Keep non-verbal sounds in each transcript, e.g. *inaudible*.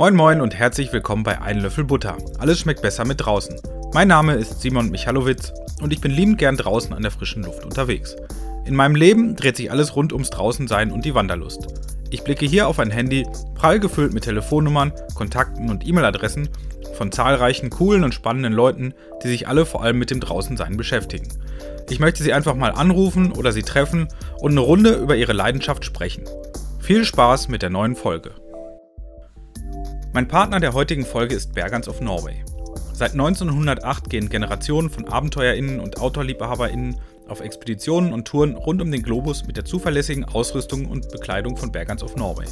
Moin Moin und herzlich willkommen bei Ein Löffel Butter. Alles schmeckt besser mit draußen. Mein Name ist Simon Michalowitz und ich bin liebend gern draußen an der frischen Luft unterwegs. In meinem Leben dreht sich alles rund ums Draußensein und die Wanderlust. Ich blicke hier auf ein Handy, prall gefüllt mit Telefonnummern, Kontakten und E-Mail-Adressen von zahlreichen coolen und spannenden Leuten, die sich alle vor allem mit dem Draußensein beschäftigen. Ich möchte sie einfach mal anrufen oder sie treffen und eine Runde über ihre Leidenschaft sprechen. Viel Spaß mit der neuen Folge. Mein Partner der heutigen Folge ist Bergans of Norway. Seit 1908 gehen Generationen von AbenteuerInnen und OutdoorliebhaberInnen auf Expeditionen und Touren rund um den Globus mit der zuverlässigen Ausrüstung und Bekleidung von Bergans of Norway.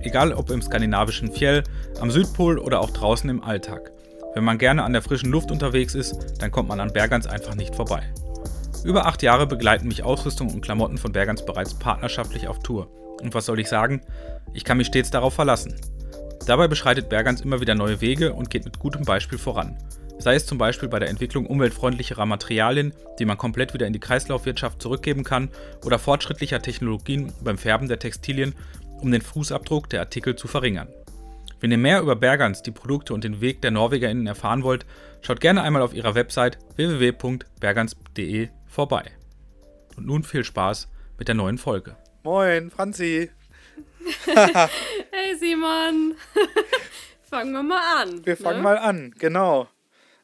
Egal ob im skandinavischen Fjell, am Südpol oder auch draußen im Alltag. Wenn man gerne an der frischen Luft unterwegs ist, dann kommt man an Bergans einfach nicht vorbei. Über acht Jahre begleiten mich Ausrüstung und Klamotten von Bergans bereits partnerschaftlich auf Tour. Und was soll ich sagen? Ich kann mich stets darauf verlassen. Dabei beschreitet Bergans immer wieder neue Wege und geht mit gutem Beispiel voran. Sei es zum Beispiel bei der Entwicklung umweltfreundlicherer Materialien, die man komplett wieder in die Kreislaufwirtschaft zurückgeben kann, oder fortschrittlicher Technologien beim Färben der Textilien, um den Fußabdruck der Artikel zu verringern. Wenn ihr mehr über Bergans, die Produkte und den Weg der NorwegerInnen erfahren wollt, schaut gerne einmal auf ihrer Website www.bergans.de vorbei. Und nun viel Spaß mit der neuen Folge. Moin, Franzi. *laughs* hey Simon, *laughs* fangen wir mal an. Wir fangen ne? mal an, genau.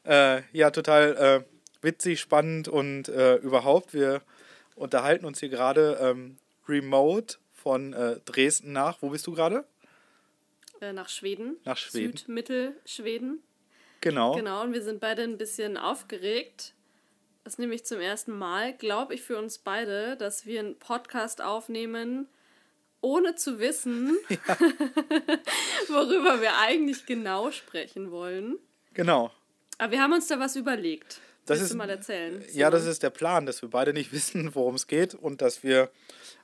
Äh, ja, total äh, witzig, spannend und äh, überhaupt. Wir unterhalten uns hier gerade ähm, remote von äh, Dresden nach. Wo bist du gerade? Äh, nach Schweden. Nach Schweden. Südmittelschweden. Genau. Genau, und wir sind beide ein bisschen aufgeregt. Das ist nämlich zum ersten Mal, glaube ich, für uns beide, dass wir einen Podcast aufnehmen ohne zu wissen, *laughs* ja. worüber wir eigentlich genau sprechen wollen. Genau. Aber wir haben uns da was überlegt. Das Willst ist, du mal erzählen? Ja, das ist der Plan, dass wir beide nicht *laughs* wissen, worum es geht und dass wir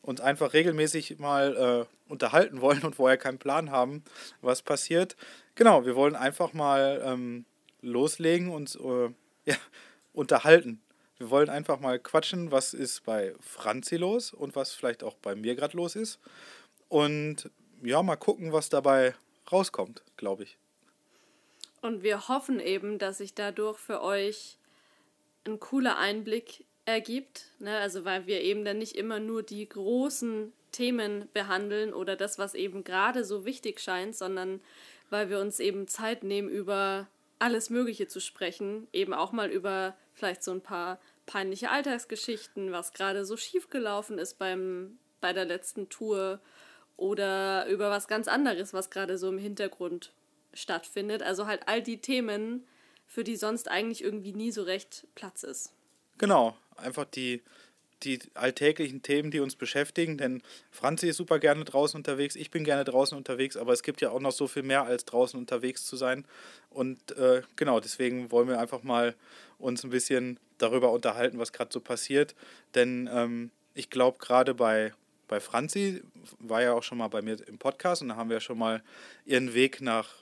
uns einfach regelmäßig mal äh, unterhalten wollen und vorher keinen Plan haben, was passiert. Genau, wir wollen einfach mal ähm, loslegen und äh, ja, unterhalten. Wir wollen einfach mal quatschen, was ist bei Franzi los und was vielleicht auch bei mir gerade los ist. Und ja, mal gucken, was dabei rauskommt, glaube ich. Und wir hoffen eben, dass sich dadurch für euch ein cooler Einblick ergibt. Ne? Also weil wir eben dann nicht immer nur die großen Themen behandeln oder das, was eben gerade so wichtig scheint, sondern weil wir uns eben Zeit nehmen, über alles Mögliche zu sprechen. Eben auch mal über vielleicht so ein paar peinliche Alltagsgeschichten, was gerade so schief gelaufen ist beim, bei der letzten Tour oder über was ganz anderes, was gerade so im Hintergrund stattfindet. Also halt all die Themen, für die sonst eigentlich irgendwie nie so recht Platz ist. Genau, einfach die, die alltäglichen Themen, die uns beschäftigen. Denn Franzi ist super gerne draußen unterwegs, ich bin gerne draußen unterwegs, aber es gibt ja auch noch so viel mehr als draußen unterwegs zu sein. Und äh, genau, deswegen wollen wir einfach mal uns ein bisschen darüber unterhalten, was gerade so passiert. Denn ähm, ich glaube, gerade bei, bei Franzi war ja auch schon mal bei mir im Podcast und da haben wir schon mal ihren Weg nach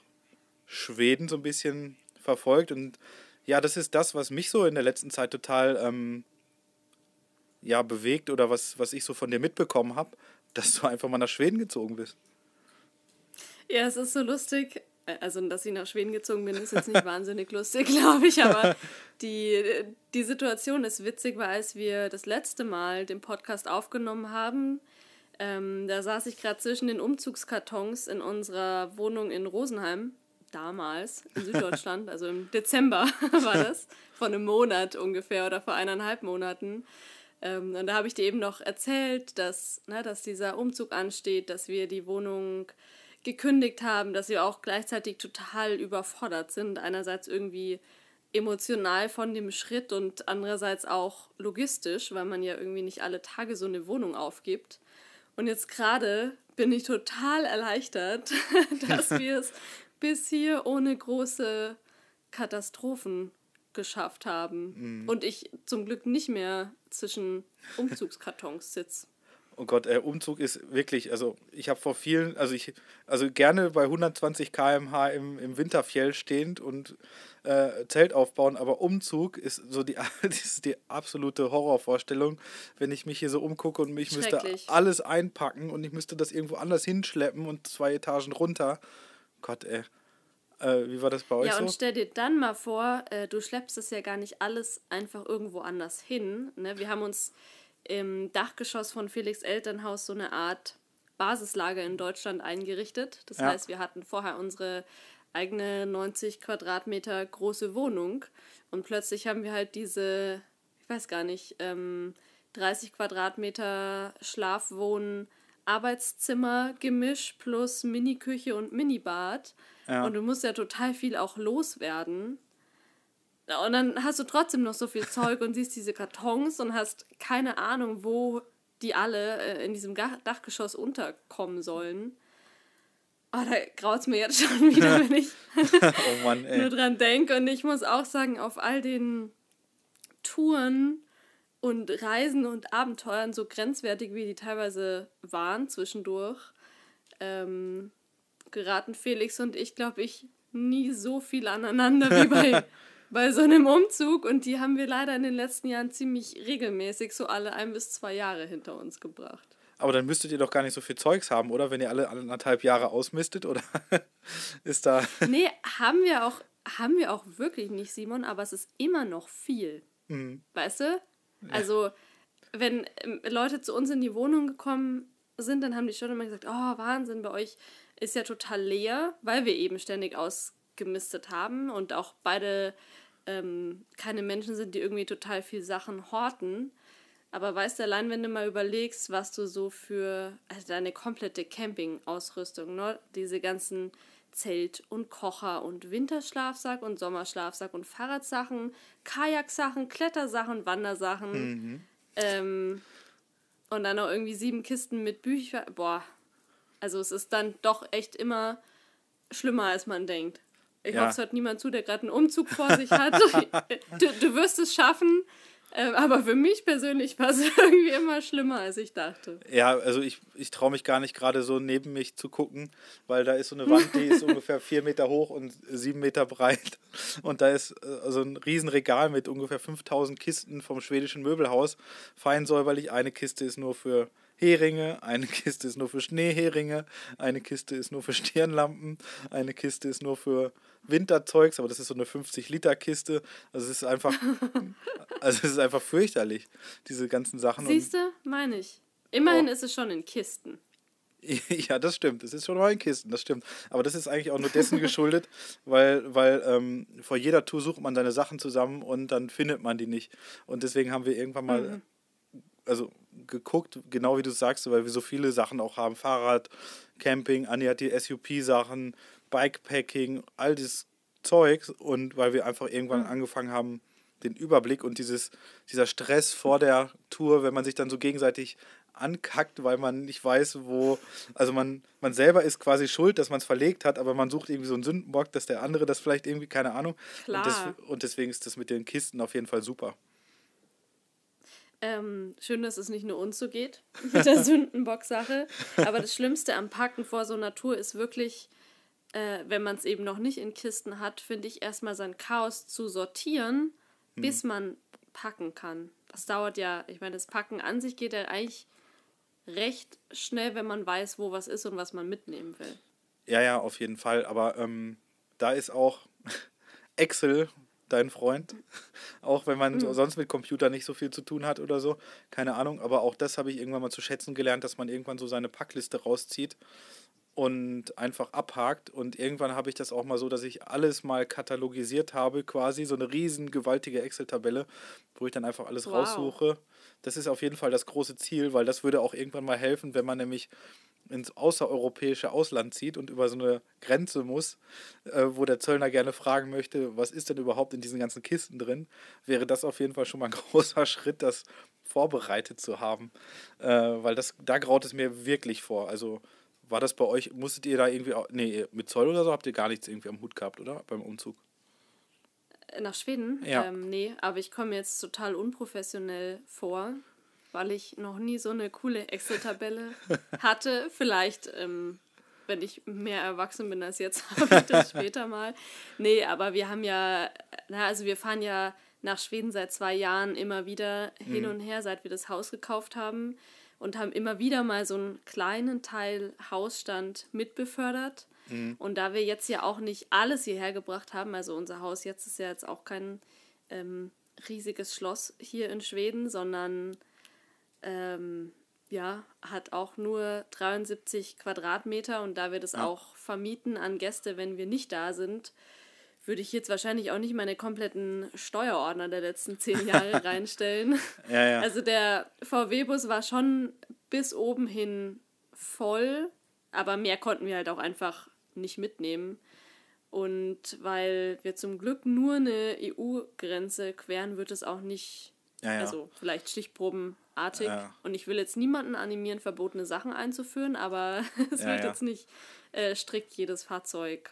Schweden so ein bisschen verfolgt. Und ja, das ist das, was mich so in der letzten Zeit total ähm, ja, bewegt oder was, was ich so von dir mitbekommen habe, *laughs* dass du einfach mal nach Schweden gezogen bist. Ja, es ist so lustig. Also, dass ich nach Schweden gezogen bin, ist jetzt nicht *laughs* wahnsinnig lustig, glaube ich, aber die, die Situation ist witzig, weil als wir das letzte Mal den Podcast aufgenommen haben, ähm, da saß ich gerade zwischen den Umzugskartons in unserer Wohnung in Rosenheim, damals in Süddeutschland, *laughs* also im Dezember war das, vor einem Monat ungefähr oder vor eineinhalb Monaten. Ähm, und da habe ich dir eben noch erzählt, dass, ne, dass dieser Umzug ansteht, dass wir die Wohnung gekündigt haben, dass wir auch gleichzeitig total überfordert sind. Einerseits irgendwie emotional von dem Schritt und andererseits auch logistisch, weil man ja irgendwie nicht alle Tage so eine Wohnung aufgibt. Und jetzt gerade bin ich total erleichtert, *laughs* dass wir es *laughs* bis hier ohne große Katastrophen geschafft haben. Mhm. Und ich zum Glück nicht mehr zwischen Umzugskartons sitze. Oh Gott, äh, Umzug ist wirklich, also ich habe vor vielen, also ich, also gerne bei 120 km/h im, im Winterfjell stehend und äh, Zelt aufbauen, aber Umzug ist so die, *laughs* ist die absolute Horrorvorstellung, wenn ich mich hier so umgucke und mich müsste alles einpacken und ich müsste das irgendwo anders hinschleppen und zwei Etagen runter. Gott, ey. Äh, wie war das bei euch Ja, so? und stell dir dann mal vor, äh, du schleppst es ja gar nicht alles einfach irgendwo anders hin. Ne? Wir haben uns im Dachgeschoss von Felix Elternhaus so eine Art Basislager in Deutschland eingerichtet. Das Ja. heißt, wir hatten vorher unsere eigene 90 Quadratmeter große Wohnung und plötzlich haben wir halt diese, ich weiß gar nicht, ähm, 30 Quadratmeter Schlafwohn Arbeitszimmer Gemisch plus Miniküche und Minibad. Ja. Und du musst ja total viel auch loswerden. Und dann hast du trotzdem noch so viel Zeug und siehst diese Kartons und hast keine Ahnung, wo die alle äh, in diesem Dachgeschoss unterkommen sollen. Oh, da graut es mir jetzt schon *laughs* wieder, wenn ich oh Mann, nur dran denke. Und ich muss auch sagen, auf all den Touren und Reisen und Abenteuern, so grenzwertig wie die teilweise waren zwischendurch, ähm, geraten Felix und ich, glaube ich, nie so viel aneinander wie bei, *laughs* bei so einem Umzug. Und die haben wir leider in den letzten Jahren ziemlich regelmäßig, so alle ein bis zwei Jahre hinter uns gebracht. Aber dann müsstet ihr doch gar nicht so viel Zeugs haben, oder? Wenn ihr alle anderthalb Jahre ausmistet, oder *laughs* ist da. *laughs* Nee, haben wir auch, haben wir auch wirklich nicht, Simon, aber es ist immer noch viel. Weißt du? Also, wenn ähm, Leute zu uns in die Wohnung gekommen sind, dann haben die schon immer gesagt, oh, Wahnsinn, bei euch ist ja total leer, weil wir eben ständig ausgemistet haben und auch beide ähm, keine Menschen sind, die irgendwie total viel Sachen horten. Aber weißt du, allein wenn du mal überlegst, was du so für also deine komplette Camping-Ausrüstung, ne? diese ganzen Zelt und Kocher und Winterschlafsack und Sommerschlafsack und Fahrradsachen, Kajaksachen, Klettersachen, Wandersachen. Ähm, und dann noch irgendwie sieben Kisten mit Büchern. Boah. Also es ist dann doch echt immer schlimmer, als man denkt. Ich Ja. hoffe, es hört niemand zu, der gerade einen Umzug vor sich hat. *laughs* du, du wirst es schaffen. Ähm, aber für mich persönlich war es *laughs* irgendwie immer schlimmer, als ich dachte. Ja, also ich, ich traue mich gar nicht gerade so neben mich zu gucken, weil da ist so eine Wand, die ist *laughs* ungefähr vier Meter hoch und sieben Meter breit. Und da ist äh, so ein Riesenregal mit ungefähr 5000 Kisten vom schwedischen Möbelhaus. Fein säuberlich. Eine Kiste ist nur für Heringe, eine Kiste ist nur für Schneeheringe, eine Kiste ist nur für Stirnlampen, eine Kiste ist nur für Winterzeugs, aber das ist so eine 50-Liter-Kiste. Also es ist einfach, *laughs* also es ist einfach fürchterlich, diese ganzen Sachen. Siehst du? Meine ich. Immerhin Oh. ist es schon in Kisten. *laughs* Ja, das stimmt. Es ist schon mal in Kisten, das stimmt. Aber das ist eigentlich auch nur dessen *laughs* geschuldet, weil, weil ähm, vor jeder Tour sucht man seine Sachen zusammen und dann findet man die nicht. Und deswegen haben wir irgendwann mal, also geguckt, genau wie du sagst, weil wir so viele Sachen auch haben. Fahrrad, Camping, Anni hat die SUP-Sachen, Bikepacking, all dieses Zeugs. Und weil wir einfach irgendwann angefangen haben, den Überblick und dieses, dieser Stress vor der Tour, wenn man sich dann so gegenseitig ankackt, weil man nicht weiß, wo, also man, man selber ist quasi schuld, dass man es verlegt hat, aber man sucht irgendwie so einen Sündenbock, dass der andere das vielleicht irgendwie, keine Ahnung. Klar. Und, des, und deswegen ist das mit den Kisten auf jeden Fall super. Ähm, schön, dass es nicht nur uns so geht *laughs* mit der *laughs* Sündenbock-Sache. Aber das Schlimmste am Packen vor so Tour ist wirklich, äh, wenn man es eben noch nicht in Kisten hat, finde ich erstmal sein Chaos zu sortieren, bis man packen kann. Das dauert ja, ich meine, das Packen an sich geht ja eigentlich recht schnell, wenn man weiß, wo was ist und was man mitnehmen will. Ja, ja, auf jeden Fall. Aber ähm, da ist auch *laughs* Excel dein Freund. *laughs* Auch wenn man so- sonst mit Computer nicht so viel zu tun hat oder so. Keine Ahnung. Aber auch das habe ich irgendwann mal zu schätzen gelernt, dass man irgendwann so seine Packliste rauszieht und einfach abhakt. Und irgendwann habe ich das auch mal so, dass ich alles mal katalogisiert habe, quasi so eine riesen gewaltige Excel-Tabelle, wo ich dann einfach alles Wow. raussuche. Das ist auf jeden Fall das große Ziel, weil das würde auch irgendwann mal helfen, wenn man nämlich ins außereuropäische Ausland zieht und über so eine Grenze muss, äh, wo der Zöllner gerne fragen möchte, was ist denn überhaupt in diesen ganzen Kisten drin, wäre das auf jeden Fall schon mal ein *laughs* großer Schritt, das vorbereitet zu haben. Äh, weil das, da graut es mir wirklich vor. Also war das bei euch, musstet ihr da irgendwie, au- nee, mit Zoll oder so habt ihr gar nichts irgendwie am Hut gehabt, oder? Beim Umzug. Nach Schweden? Ja. Ähm, nee, aber ich komme jetzt total unprofessionell vor, weil ich noch nie so eine coole Excel-Tabelle *laughs* hatte. Vielleicht, ähm, wenn ich mehr erwachsen bin als jetzt, *laughs* habe ich das später mal. Nee, aber wir haben ja, na, also wir fahren ja nach Schweden seit zwei Jahren immer wieder hin und her, seit wir das Haus gekauft haben und haben immer wieder mal so einen kleinen Teil Hausstand mitbefördert. Mhm. Und da wir jetzt ja auch nicht alles hierher gebracht haben, also unser Haus jetzt ist ja jetzt auch kein ähm, riesiges Schloss hier in Schweden, sondern ähm, ja, hat auch nur 73 Quadratmeter und da wir das ja. auch vermieten an Gäste, wenn wir nicht da sind, würde ich jetzt wahrscheinlich auch nicht meine kompletten Steuerordner der letzten zehn Jahre *laughs* reinstellen. Ja, ja. Also der VW-Bus war schon bis oben hin voll, aber mehr konnten wir halt auch einfach nicht mitnehmen. Und weil wir zum Glück nur eine EU-Grenze queren, wird es auch nicht, ja, ja. also vielleicht stichprobenartig. Ja. Und ich will jetzt niemanden animieren, verbotene Sachen einzuführen, aber *laughs* es wird jetzt nicht äh, strikt jedes Fahrzeug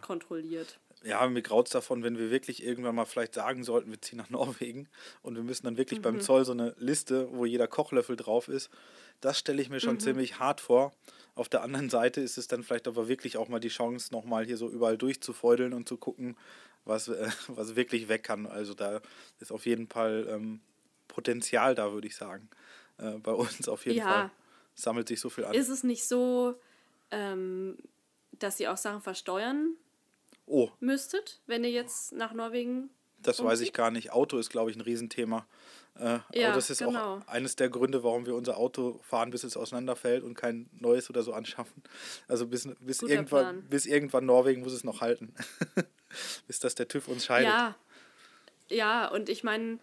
kontrolliert. Ja, mir graut es davon, wenn wir wirklich irgendwann mal vielleicht sagen sollten, wir ziehen nach *laughs* Norwegen und wir müssen dann wirklich mhm. beim Zoll so eine Liste, wo jeder Kochlöffel drauf ist. Das stelle ich mir schon mhm. ziemlich hart vor. Auf der anderen Seite ist es dann vielleicht aber wirklich auch mal die Chance, nochmal hier so überall durchzufeudeln und zu gucken, was, äh, *laughs* was wirklich weg kann. Also da ist auf jeden Fall ähm, Potenzial da, würde ich sagen. Äh, bei uns auf jeden ja. Fall sammelt sich so viel an. Ist es nicht so, ähm, dass sie auch Sachen versteuern oh. müsstet, wenn ihr jetzt nach Norwegen das weiß ich gar nicht. Auto ist, glaube ich, ein Riesenthema. Äh, ja, aber das ist genau. auch eines der Gründe, warum wir unser Auto fahren, bis es auseinanderfällt und kein neues oder so anschaffen. Also bis, bis, irgendwann, bis irgendwann Norwegen muss es noch halten. *laughs* bis das der TÜV uns scheidet. Ja, ja und ich meine,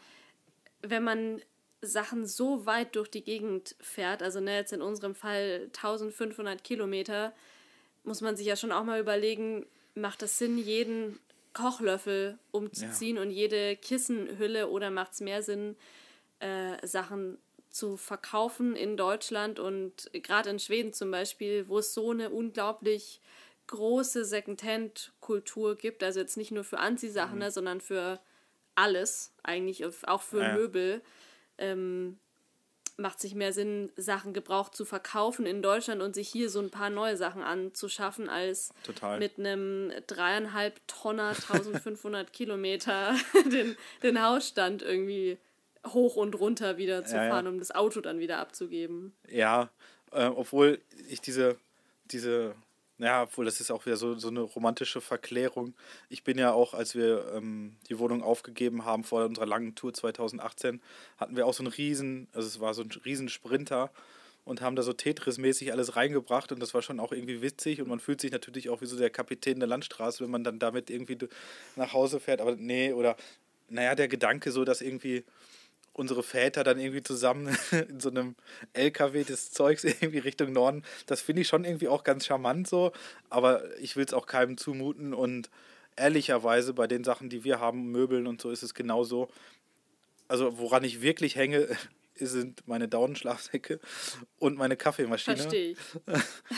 wenn man Sachen so weit durch die Gegend fährt, also ne, jetzt in unserem Fall 1500 Kilometer, muss man sich ja schon auch mal überlegen, macht es Sinn, jeden Kochlöffel umzuziehen ja. und jede Kissenhülle oder macht es mehr Sinn, äh, Sachen zu verkaufen in Deutschland und gerade in Schweden zum Beispiel, wo es so eine unglaublich große Secondhand-Kultur gibt, also jetzt nicht nur für Anziehsachen, mhm. ne, sondern für alles eigentlich, auch für ja. Möbel. Ähm, macht sich mehr Sinn, Sachen gebraucht zu verkaufen in Deutschland und sich hier so ein paar neue Sachen anzuschaffen, als Total. mit einem dreieinhalb Tonner, *laughs* 1500 Kilometer *laughs* den, den Hausstand irgendwie hoch und runter wieder zu ja, fahren, ja. um das Auto dann wieder abzugeben. Ja, äh, obwohl ich diese, diese ja, obwohl das ist auch wieder so, so eine romantische Verklärung. Ich bin ja auch, als wir ähm, die Wohnung aufgegeben haben vor unserer langen Tour 2018, hatten wir auch so einen riesen, also es war so ein riesen Sprinter und haben da so Tetris-mäßig alles reingebracht und das war schon auch irgendwie witzig und man fühlt sich natürlich auch wie so der Kapitän der Landstraße, wenn man dann damit irgendwie nach Hause fährt. Aber nee, oder naja, der Gedanke so, dass irgendwie unsere Väter dann irgendwie zusammen *laughs* in so einem LKW des Zeugs *laughs* irgendwie Richtung Norden. Das finde ich schon irgendwie auch ganz charmant so, aber ich will es auch keinem zumuten und ehrlicherweise bei den Sachen, die wir haben, Möbeln und so, ist es genauso. Also woran ich wirklich hänge, *laughs* sind meine Daunenschlafsäcke und meine Kaffeemaschine. Verstehe ich.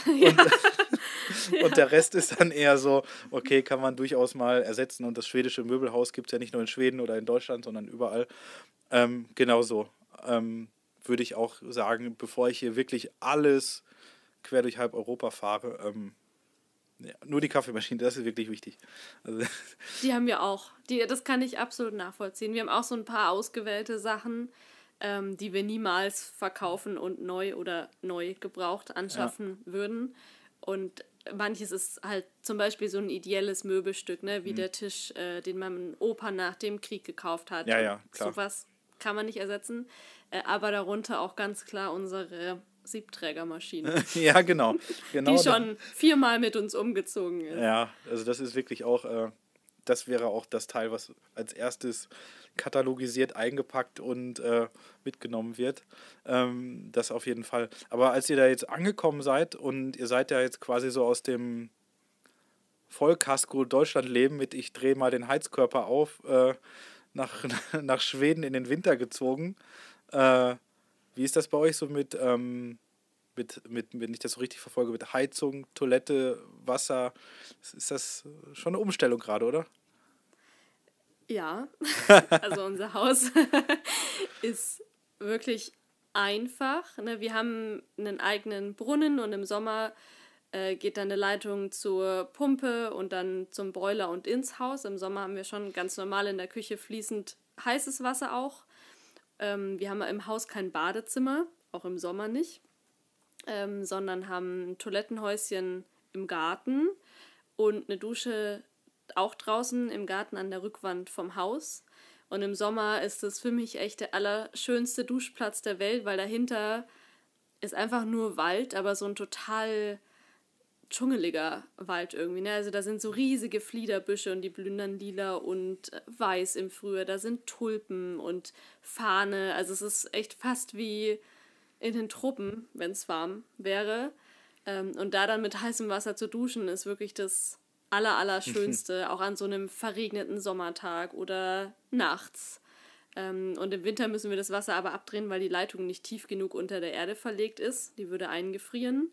und, ja. und der Rest ist dann eher so, okay, kann man durchaus mal ersetzen. Und das schwedische Möbelhaus gibt es ja nicht nur in Schweden oder in Deutschland, sondern überall. Ähm, genau so. Ähm, würde ich auch sagen, bevor ich hier wirklich alles quer durch halb Europa fahre, ähm, ja, nur die Kaffeemaschine, das ist wirklich wichtig. Also *laughs* die haben wir auch. Die, das kann ich absolut nachvollziehen. Wir haben auch so ein paar ausgewählte Sachen, ähm, die wir niemals verkaufen und neu oder neu gebraucht anschaffen ja. würden. Und manches ist halt zum Beispiel so ein ideelles Möbelstück, ne, wie mhm. der Tisch, äh, den mein Opa nach dem Krieg gekauft hat. Ja, ja, klar. Sowas kann man nicht ersetzen. Äh, aber darunter auch ganz klar unsere Siebträgermaschine. *laughs* ja, genau. genau. Die schon viermal mit uns umgezogen ist. Ja, also das ist wirklich auch, äh, das wäre auch das Teil, was als erstes katalogisiert, eingepackt und äh, mitgenommen wird. Ähm, das auf jeden Fall. Aber als ihr da jetzt angekommen seid und ihr seid ja jetzt quasi so aus dem Vollkasko Deutschland leben mit ich drehe mal den Heizkörper auf, äh, nach, *laughs* nach Schweden in den Winter gezogen. Äh, wie ist das bei euch so mit, ähm, mit, mit, wenn ich das so richtig verfolge, mit Heizung, Toilette, Wasser? Ist das schon eine Umstellung gerade, oder? Ja, *laughs* also unser Haus *laughs* ist wirklich einfach. Ne? Wir haben einen eigenen Brunnen und im Sommer äh, geht dann eine Leitung zur Pumpe und dann zum Boiler und ins Haus. Im Sommer haben wir schon ganz normal in der Küche fließend heißes Wasser auch. Ähm, wir haben im Haus kein Badezimmer, auch im Sommer nicht, ähm, sondern haben ein Toilettenhäuschen im Garten und eine Dusche auch draußen im Garten an der Rückwand vom Haus. Und im Sommer ist es für mich echt der allerschönste Duschplatz der Welt, weil dahinter ist einfach nur Wald, aber so ein total dschungeliger Wald irgendwie. Ne? Also da sind so riesige Fliederbüsche und die blühen dann lila und weiß im Frühjahr. Da sind Tulpen und Fahne. Also es ist echt fast wie in den Tropen, wenn es warm wäre. Ähm, und da dann mit heißem Wasser zu duschen, ist wirklich das Allerallerschönste, *laughs* auch an so einem verregneten Sommertag oder nachts. Ähm, und im Winter müssen wir das Wasser aber abdrehen, weil die Leitung nicht tief genug unter der Erde verlegt ist. Die würde eingefrieren.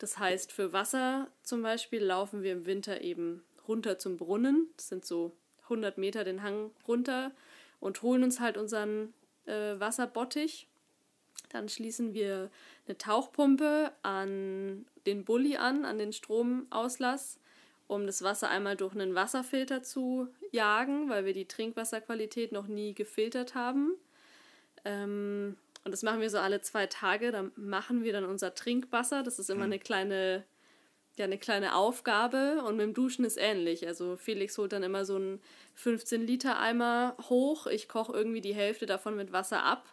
Das heißt, für Wasser zum Beispiel laufen wir im Winter eben runter zum Brunnen. Das sind so 100 Meter den Hang runter und holen uns halt unseren äh, Wasserbottich. Dann schließen wir eine Tauchpumpe an den Bulli an, an den Stromauslass, um das Wasser einmal durch einen Wasserfilter zu jagen, weil wir die Trinkwasserqualität noch nie gefiltert haben. Ähm, und das machen wir so alle zwei Tage. Dann machen wir dann unser Trinkwasser. Das ist immer mhm. eine kleine, ja, eine kleine Aufgabe. Und mit dem Duschen ist ähnlich. Also Felix holt dann immer so einen 15-Liter-Eimer hoch. Ich koche irgendwie die Hälfte davon mit Wasser ab.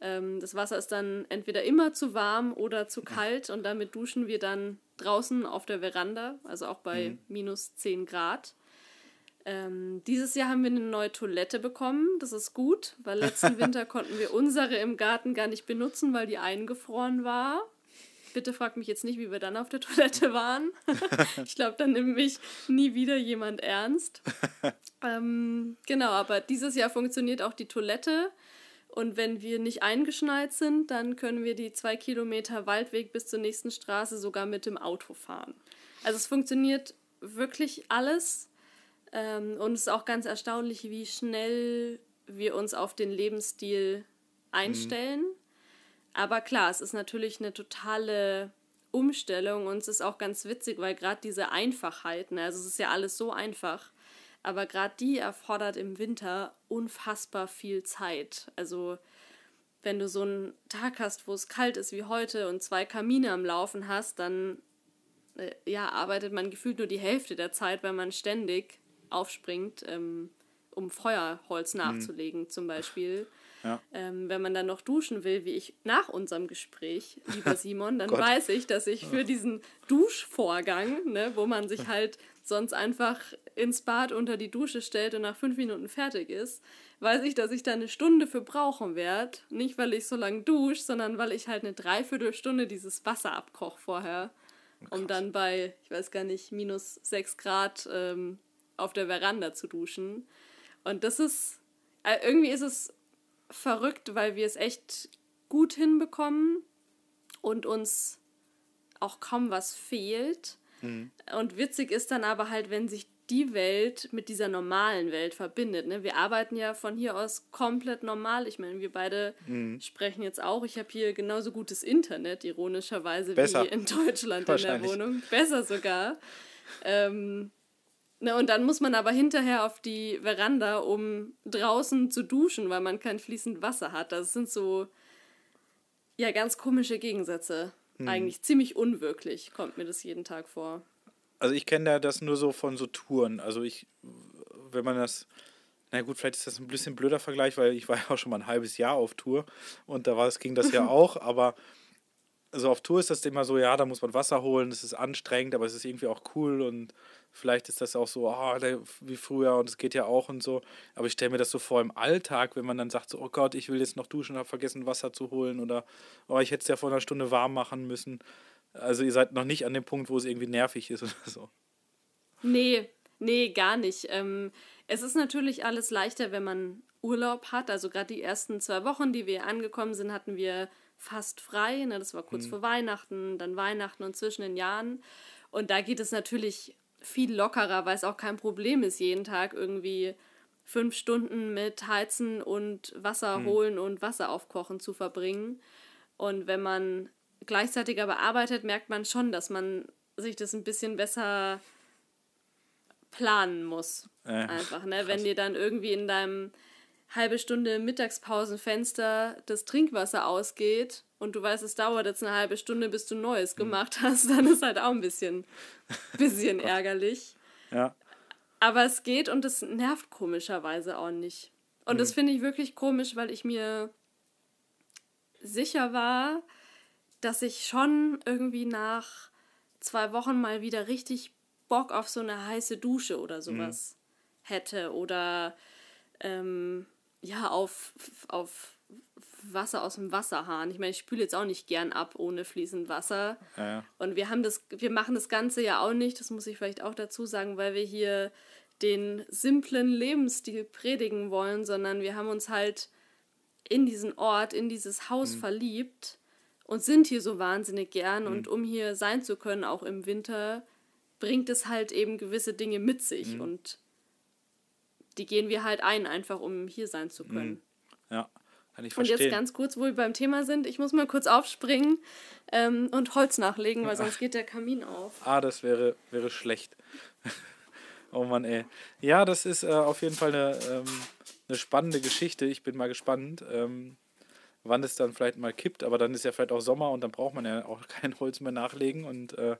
Ähm, das Wasser ist dann entweder immer zu warm oder zu kalt. Und damit duschen wir dann draußen auf der Veranda, also auch bei mhm. minus 10 Grad. Ähm, dieses Jahr haben wir eine neue Toilette bekommen. Das ist gut, weil letzten *laughs* Winter konnten wir unsere im Garten gar nicht benutzen, weil die eingefroren war. Bitte fragt mich jetzt nicht, wie wir dann auf der Toilette waren. *laughs* ich glaube, dann nimmt mich nie wieder jemand ernst. *laughs* ähm, genau, aber dieses Jahr funktioniert auch die Toilette. Und wenn wir nicht eingeschneit sind, dann können wir die zwei Kilometer Waldweg bis zur nächsten Straße sogar mit dem Auto fahren. Also es funktioniert wirklich alles. Ähm, und es ist auch ganz erstaunlich, wie schnell wir uns auf den Lebensstil einstellen. Mhm. Aber klar, es ist natürlich eine totale Umstellung und es ist auch ganz witzig, weil gerade diese Einfachheiten, also es ist ja alles so einfach, aber gerade die erfordert im Winter unfassbar viel Zeit. Also wenn du so einen Tag hast, wo es kalt ist wie heute und zwei Kamine am Laufen hast, dann äh, ja, arbeitet man gefühlt nur die Hälfte der Zeit, weil man ständig aufspringt, ähm, um Feuerholz mhm. nachzulegen mhm. zum Beispiel. Ja. Ähm, wenn man dann noch duschen will, wie ich nach unserem Gespräch, lieber *laughs* Simon, dann weiß ich, dass ich für diesen Duschvorgang, ne, wo man sich halt sonst einfach ins Bad unter die Dusche stellt und nach fünf Minuten fertig ist, weiß ich, dass ich da eine Stunde für brauchen werde. Nicht, weil ich so lange dusche, sondern weil ich halt eine Dreiviertelstunde dieses Wasser abkoche vorher, um dann bei, ich weiß gar nicht, minus sechs Grad ähm, auf der Veranda zu duschen. Und das ist, äh, irgendwie ist es verrückt, weil wir es echt gut hinbekommen und uns auch kaum was fehlt. Mhm. Und witzig ist dann aber halt, wenn sich die Welt mit dieser normalen Welt verbindet. Ne? Wir arbeiten ja von hier aus komplett normal. Ich meine, wir beide mhm. sprechen jetzt auch. Ich habe hier genauso gutes Internet, ironischerweise, Besser. wie in Deutschland in der Wohnung. Besser sogar. Ähm, Ne, und dann muss man aber hinterher auf die Veranda, um draußen zu duschen, weil man kein fließend Wasser hat. Das sind so, ja, ganz komische Gegensätze. Hm. Eigentlich ziemlich unwirklich, kommt mir das jeden Tag vor. Also ich kenne ja das nur so von so Touren. Also ich, wenn man das, na gut, vielleicht ist das ein bisschen blöder Vergleich, weil ich war ja auch schon mal ein halbes Jahr auf Tour und da war es, ging das ja *laughs* auch, aber also auf Tour ist das immer so, ja, da muss man Wasser holen, das ist anstrengend, aber es ist irgendwie auch cool und vielleicht ist das auch so, oh, wie früher und es geht ja auch und so. Aber ich stelle mir das so vor im Alltag, wenn man dann sagt, so, oh Gott, ich will jetzt noch duschen, habe vergessen Wasser zu holen oder oh, ich hätte es ja vor einer Stunde warm machen müssen. Also ihr seid noch nicht an dem Punkt, wo es irgendwie nervig ist *laughs* oder so. Nee, nee, gar nicht. Ähm, es ist natürlich alles leichter, wenn man Urlaub hat. Also gerade die ersten zwei Wochen, die wir angekommen sind, hatten wir fast frei. Ne? Das war kurz mhm. vor Weihnachten, dann Weihnachten und zwischen den Jahren. Und da geht es natürlich viel lockerer, weil es auch kein Problem ist, jeden Tag irgendwie fünf Stunden mit Heizen und Wasser mhm. holen und Wasser aufkochen zu verbringen. Und wenn man gleichzeitig aber arbeitet, merkt man schon, dass man sich das ein bisschen besser planen muss. Äh, einfach, ne? Wenn dir dann irgendwie in deinem halbe Stunde Mittagspausenfenster das Trinkwasser ausgeht und du weißt, es dauert jetzt eine halbe Stunde, bis du Neues Hm. gemacht hast, *laughs* dann ist halt auch ein bisschen, bisschen *laughs* ärgerlich. Ja. Aber es geht und es nervt komischerweise auch nicht. Und Hm. das finde ich wirklich komisch, weil ich mir sicher war, dass ich schon irgendwie nach zwei Wochen mal wieder richtig Bock auf so eine heiße Dusche oder sowas hätte. Oder ähm, ja, auf, auf Wasser aus dem Wasserhahn. Ich meine, ich spüle jetzt auch nicht gern ab ohne fließend Wasser. Ja, ja. Und wir haben das, wir machen das Ganze ja auch nicht, das muss ich vielleicht auch dazu sagen, weil wir hier den simplen Lebensstil predigen wollen, sondern wir haben uns halt in diesen Ort, in dieses Haus verliebt und sind hier so wahnsinnig gern. Und um hier sein zu können, auch im Winter, bringt es halt eben gewisse Dinge mit sich. Und die gehen wir halt ein, einfach um hier sein zu können. Ja, kann ich Und verstehen. jetzt ganz kurz, wo wir beim Thema sind, ich muss mal kurz aufspringen ähm, und Holz nachlegen, weil sonst geht der Kamin auf. Ah, das wäre, wäre schlecht. *laughs* oh Mann, ey. Ja, das ist äh, auf jeden Fall eine, ähm, eine spannende Geschichte. Ich bin mal gespannt, ähm, wann es dann vielleicht mal kippt. Aber dann ist ja vielleicht auch Sommer und dann braucht man ja auch *laughs* kein Holz mehr nachlegen und äh,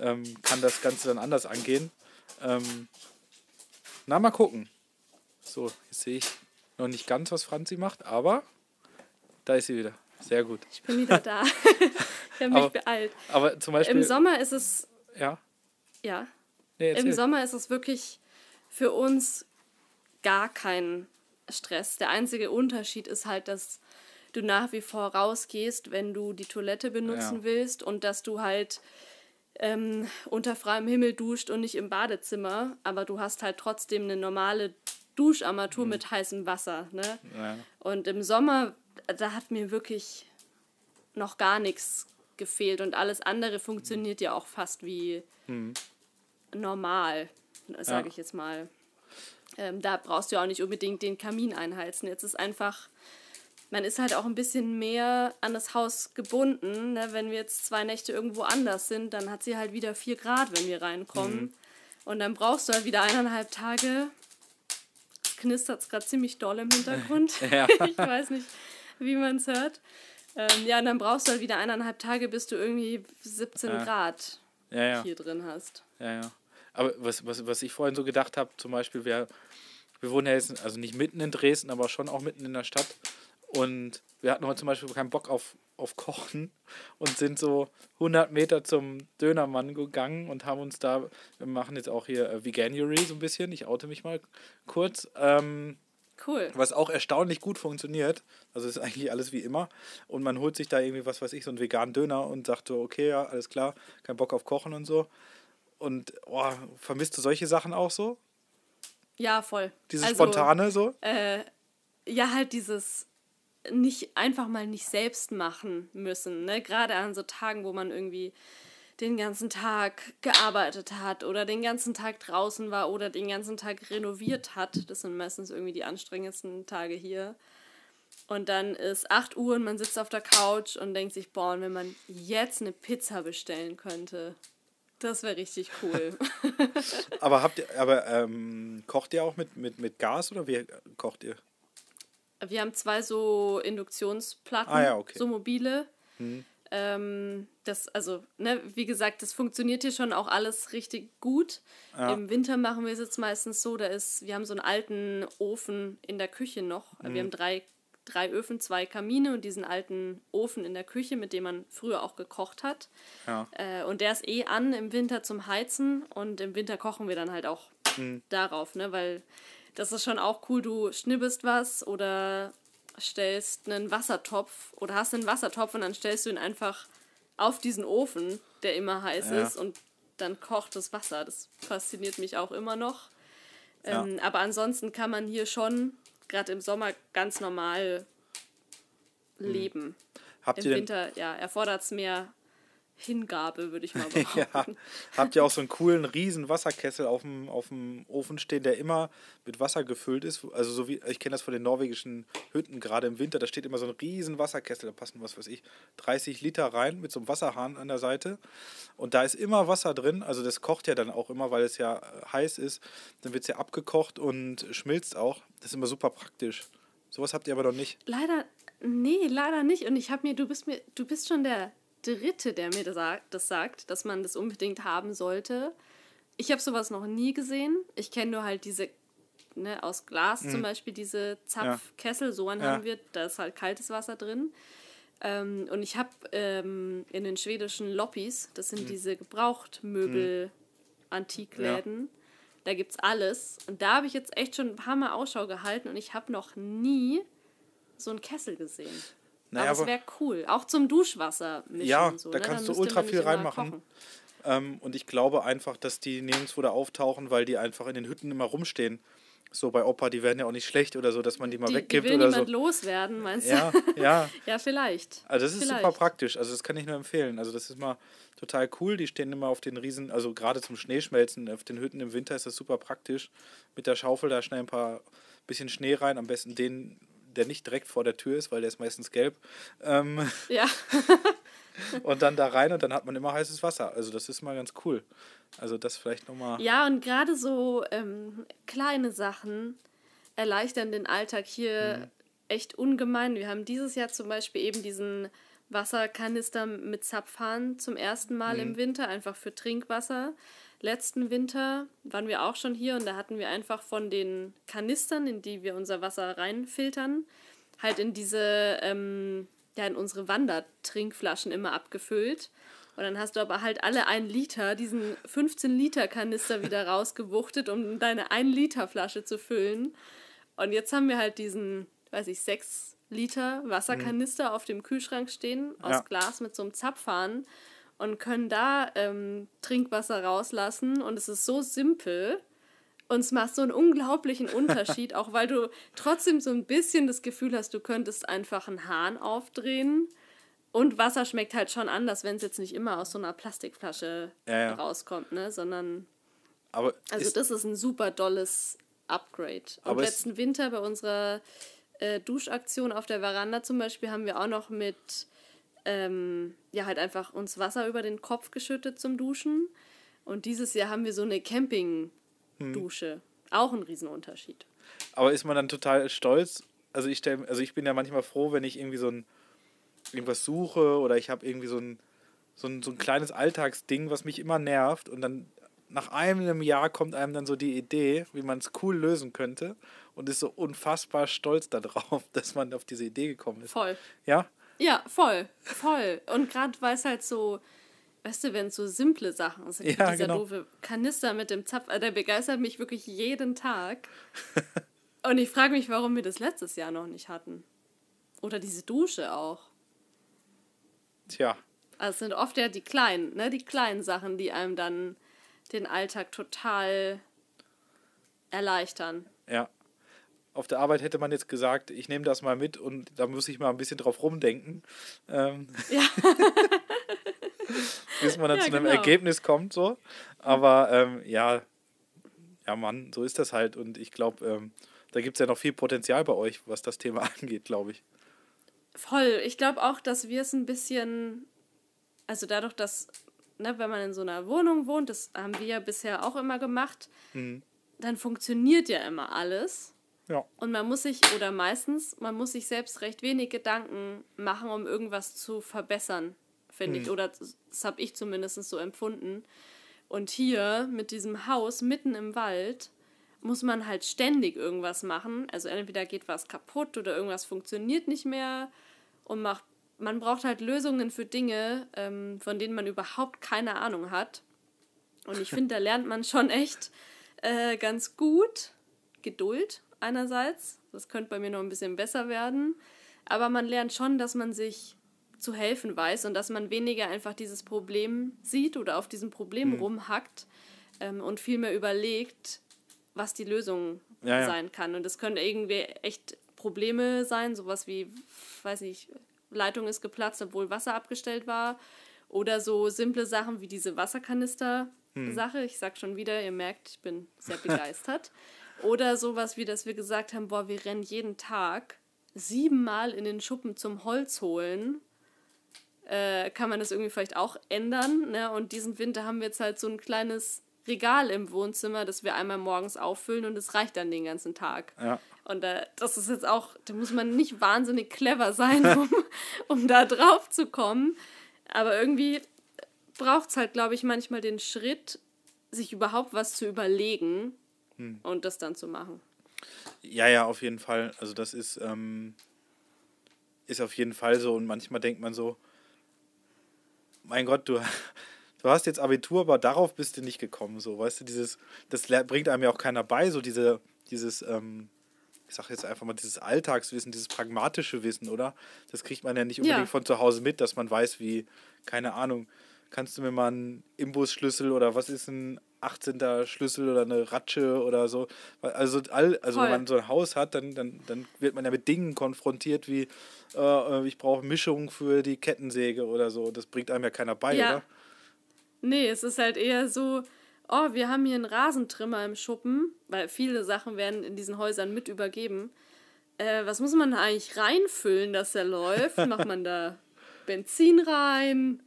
ähm, kann das Ganze dann anders angehen. Ähm, na, mal gucken. So, jetzt sehe ich noch nicht ganz, was Franzi macht, aber da ist sie wieder. Sehr gut. Ich bin wieder da. *laughs* ich habe mich Aber- beeilt. Aber zum Beispiel. Im Sommer ist es, ja. ja, Nee, im. Sommer ist es wirklich für uns gar kein Stress. Der einzige Unterschied ist halt, dass du nach wie vor rausgehst, wenn du die Toilette benutzen Ja. willst und dass du halt ähm, unter freiem Himmel duscht und nicht im Badezimmer, aber du hast halt trotzdem eine normale Duscharmatur mit heißem Wasser. Ne? Ja. Und im Sommer, da hat mir wirklich noch gar nichts gefehlt und alles andere funktioniert ja auch fast wie normal, sage Ja. ich jetzt mal. Ähm, da brauchst du ja auch nicht unbedingt den Kamin einheizen. Jetzt ist einfach, man ist halt auch ein bisschen mehr an das Haus gebunden. Ne? Wenn wir jetzt zwei Nächte irgendwo anders sind, dann hat sie halt wieder vier Grad, wenn wir reinkommen. Und dann brauchst du halt wieder eineinhalb Tage. Es knistert gerade ziemlich doll im Hintergrund. *laughs* Ja. *laughs* ich weiß nicht, wie man es hört. Ähm, ja, und dann brauchst du halt wieder eineinhalb Tage, bis du irgendwie 17 Ja. Grad ja. hier drin hast. Ja, ja. Aber was, was, was ich vorhin so gedacht habe, zum Beispiel, wir, wir wohnen ja jetzt, also nicht mitten in Dresden, aber schon auch mitten in der Stadt. Und wir hatten heute zum Beispiel keinen Bock auf, auf Kochen und sind so 100 Meter zum Dönermann gegangen und haben uns da, wir machen jetzt auch hier äh, Veganuary so ein bisschen, ich oute mich mal kurz, ähm, Cool. was auch erstaunlich gut funktioniert. Also ist eigentlich alles wie immer. Und man holt sich da irgendwie, was weiß ich, so einen veganen Döner und sagt so, okay, ja, alles klar, kein Bock auf Kochen und so. Und oh, vermisst du solche Sachen auch so? Ja, voll. Dieses Also, Spontane so? Äh, ja, halt dieses nicht einfach mal nicht selbst machen müssen. Ne? Gerade an so Tagen, wo man irgendwie den ganzen Tag gearbeitet hat oder den ganzen Tag draußen war oder den ganzen Tag renoviert hat. Das sind meistens irgendwie die anstrengendsten Tage hier. Und dann ist 8 Uhr und man sitzt auf der Couch und denkt sich, boah, wenn man jetzt eine Pizza bestellen könnte, das wäre richtig cool. *laughs* Aber habt ihr, aber ähm, kocht ihr auch mit, mit, mit Gas oder wie kocht ihr? Wir haben zwei so Induktionsplatten, Ah ja, okay. so mobile. Ähm, das, also, ne, wie gesagt, das funktioniert hier schon auch alles richtig gut. Ja. Im Winter machen wir es jetzt meistens so, da ist, wir haben so einen alten Ofen in der Küche noch. Mhm. Wir haben drei, drei Öfen, zwei Kamine und diesen alten Ofen in der Küche, mit dem man früher auch gekocht hat. Ja. Äh, und der ist eh an im Winter zum Heizen und im Winter kochen wir dann halt auch Mhm. darauf, ne? Weil das ist schon auch cool, du schnibbelst was oder stellst einen Wassertopf oder hast einen Wassertopf und dann stellst du ihn einfach auf diesen Ofen, der immer heiß Ja. ist und dann kocht das Wasser. Das fasziniert mich auch immer noch. Ja. Ähm, aber ansonsten kann man hier schon, gerade im Sommer, ganz normal leben. Habt Im Winter, ja, erfordert es mehr Hingabe, würde ich mal *laughs* behaupten. ja, habt ihr auch so einen coolen riesen Wasserkessel auf dem, auf dem Ofen stehen, der immer mit Wasser gefüllt ist? Also so wie, ich kenne das von den norwegischen Hütten, gerade im Winter, da steht immer so ein riesen Wasserkessel, da passen, was weiß ich, 30 Liter rein mit so einem Wasserhahn an der Seite. Und da ist immer Wasser drin, also das kocht ja dann auch immer, weil es ja heiß ist. Dann wird es ja abgekocht und schmilzt auch. Das ist immer super praktisch. Sowas habt ihr aber noch nicht. Leider, nee, leider nicht. Und ich habe mir, du bist mir, du bist schon der Dritte, der mir das sagt, das sagt, dass man das unbedingt haben sollte. Ich habe sowas noch nie gesehen. Ich kenne nur halt diese, ne, aus Glas zum Beispiel, diese Zapfkessel, so einen Ja. haben wir, da ist halt kaltes Wasser drin. Ähm, und ich habe ähm, in den schwedischen Loppis, das sind diese Gebrauchtmöbel, Antikläden, da gibt's alles. Und da habe ich jetzt echt schon ein paar Mal Ausschau gehalten und ich habe noch nie so einen Kessel gesehen. Naja, aber es wäre cool. Auch zum Duschwasser mischen Ja, so. da ne? kannst Dann du ultra viel reinmachen. Ähm, und ich glaube einfach, dass die nirgendwo da auftauchen, weil die einfach in den Hütten immer rumstehen. So bei Opa, die werden ja auch nicht schlecht oder so, dass man die mal Die, die weggibt will oder niemand so. loswerden, meinst Ja, du? ja. *laughs* ja, vielleicht. Also das ist vielleicht. super praktisch. Also das kann ich nur empfehlen. Also das ist mal total cool. Die stehen immer auf den Riesen, also gerade zum Schneeschmelzen auf den Hütten im Winter ist das super praktisch. Mit der Schaufel da schnell ein paar bisschen Schnee rein. Am besten den, der nicht direkt vor der Tür ist, weil der ist meistens gelb. Ähm, Ja, *laughs* und dann da rein und dann hat man immer heißes Wasser. Also das ist mal ganz cool. Also das vielleicht nochmal. ja und gerade so ähm, kleine Sachen erleichtern den Alltag hier Mhm. echt ungemein. Wir haben dieses Jahr zum Beispiel eben diesen Wasserkanister mit Zapfhahn zum ersten Mal Mhm. im Winter, einfach für Trinkwasser. Letzten Winter waren wir auch schon hier und da hatten wir einfach von den Kanistern, in die wir unser Wasser reinfiltern, halt in diese, ähm, ja, in unsere Wandertrinkflaschen immer abgefüllt. Und dann hast du aber halt alle ein Liter, diesen 15 Liter Kanister wieder *laughs* rausgewuchtet, um deine 1 Liter Flasche zu füllen. Und jetzt haben wir halt diesen, weiß ich, 6 Liter Wasserkanister auf dem Kühlschrank stehen, aus Ja. Glas mit so einem Zapfhahn und können da ähm, Trinkwasser rauslassen. Und es ist so simpel. Und es macht so einen unglaublichen *laughs* Unterschied, auch weil du trotzdem so ein bisschen das Gefühl hast, du könntest einfach einen Hahn aufdrehen. Und Wasser schmeckt halt schon anders, wenn es jetzt nicht immer aus so einer Plastikflasche Ja, ja. rauskommt, ne? Sondern, Aber also ist, das ist ein super dolles Upgrade. Und letzten Winter bei unserer äh, Duschaktion auf der Veranda zum Beispiel haben wir auch noch mit, ähm, ja, halt einfach uns Wasser über den Kopf geschüttet zum Duschen. Und dieses Jahr haben wir so eine Camping-Dusche. Auch ein Riesenunterschied. aber ist man dann total stolz? Also ich stell, also ich bin ja manchmal froh, wenn ich irgendwie so ein irgendwas suche oder ich habe irgendwie so ein, so ein so ein kleines Alltagsding, was mich immer nervt und dann nach einem Jahr kommt einem dann so die Idee, wie man es cool lösen könnte und ist so unfassbar stolz darauf, *laughs* dass man auf diese Idee gekommen ist. Voll. Ja? Ja, voll, voll. Und gerade weil es halt so, weißt du, wenn es so simple Sachen sind, Ja, dieser genau. doofe Kanister mit dem Zapf, äh, der begeistert mich wirklich jeden Tag. *laughs* Und ich frage mich, warum wir das letztes Jahr noch nicht hatten. Oder diese Dusche auch. Tja. Also es sind oft ja die kleinen, ne, die kleinen Sachen, die einem dann den Alltag total erleichtern. Ja. Auf der Arbeit hätte man jetzt gesagt, ich nehme das mal mit und da muss ich mal ein bisschen drauf rumdenken. Ähm, Ja. *laughs* bis man dann Ja, zu einem genau. Ergebnis kommt, so. Aber ähm, ja, ja, Mann, so ist das halt. Und ich glaube, ähm, da gibt es ja noch viel Potenzial bei euch, was das Thema *laughs* angeht, glaube ich. Voll. Ich glaube auch, dass wir es ein bisschen, also dadurch, dass, ne, wenn man in so einer Wohnung wohnt, das haben wir ja bisher auch immer gemacht, dann funktioniert ja immer alles. Ja. Und man muss sich, oder meistens, man muss sich selbst recht wenig Gedanken machen, um irgendwas zu verbessern, finde ich. Oder das, das habe ich zumindest so empfunden. Und hier mit diesem Haus mitten im Wald muss man halt ständig irgendwas machen. Also entweder geht was kaputt oder irgendwas funktioniert nicht mehr. Und macht, man braucht halt Lösungen für Dinge, ähm, von denen man überhaupt keine Ahnung hat. Und ich finde, da lernt man schon echt äh, ganz gut Geduld einerseits. Das könnte bei mir noch ein bisschen besser werden. Aber man lernt schon, dass man sich zu helfen weiß und dass man weniger einfach dieses Problem sieht oder auf diesem Problem rumhackt ähm, und vielmehr überlegt, was die Lösung Ja, ja. sein kann. Und das können irgendwie echt Probleme sein, sowas wie, weiß nicht, Leitung ist geplatzt, obwohl Wasser abgestellt war. Oder so simple Sachen wie diese Wasserkanister-Sache. Ich sag schon wieder, ihr merkt, ich bin sehr begeistert. *laughs* Oder sowas wie, dass wir gesagt haben, boah, wir rennen jeden Tag siebenmal in den Schuppen zum Holz holen. Äh, kann man das irgendwie vielleicht auch ändern. Ne? Und diesen Winter haben wir jetzt halt so ein kleines Regal im Wohnzimmer, das wir einmal morgens auffüllen und es reicht dann den ganzen Tag. Ja. Und da, das ist jetzt auch, da muss man nicht wahnsinnig clever sein, *laughs* um, um da drauf zu kommen. Aber irgendwie braucht es halt, glaube ich, manchmal den Schritt, sich überhaupt was zu überlegen Hm. und das dann zu machen. Ja, ja, auf jeden Fall. Also das ist, ähm, ist auf jeden Fall so. Und manchmal denkt man so, mein Gott, du, *laughs* du hast jetzt Abitur, aber darauf bist du nicht gekommen. So, weißt du, dieses, das bringt einem ja auch keiner bei, so diese, dieses, ähm, ich sag jetzt einfach mal, dieses Alltagswissen, dieses pragmatische Wissen, oder? Das kriegt man ja nicht unbedingt Ja. von zu Hause mit, dass man weiß, wie, keine Ahnung, kannst du mir mal einen Imbusschlüssel oder was ist ein 18. Schlüssel oder eine Ratsche oder so. Also, all, also wenn man so ein Haus hat, dann, dann, dann wird man ja mit Dingen konfrontiert wie, äh, ich brauche Mischung für die Kettensäge oder so. Das bringt einem ja keiner bei, Ja. oder? Nee, es ist halt eher so, oh, wir haben hier einen Rasentrimmer im Schuppen, weil viele Sachen werden in diesen Häusern mit übergeben. Äh, was muss man da eigentlich reinfüllen, dass der läuft? *laughs* Macht man da Benzin rein,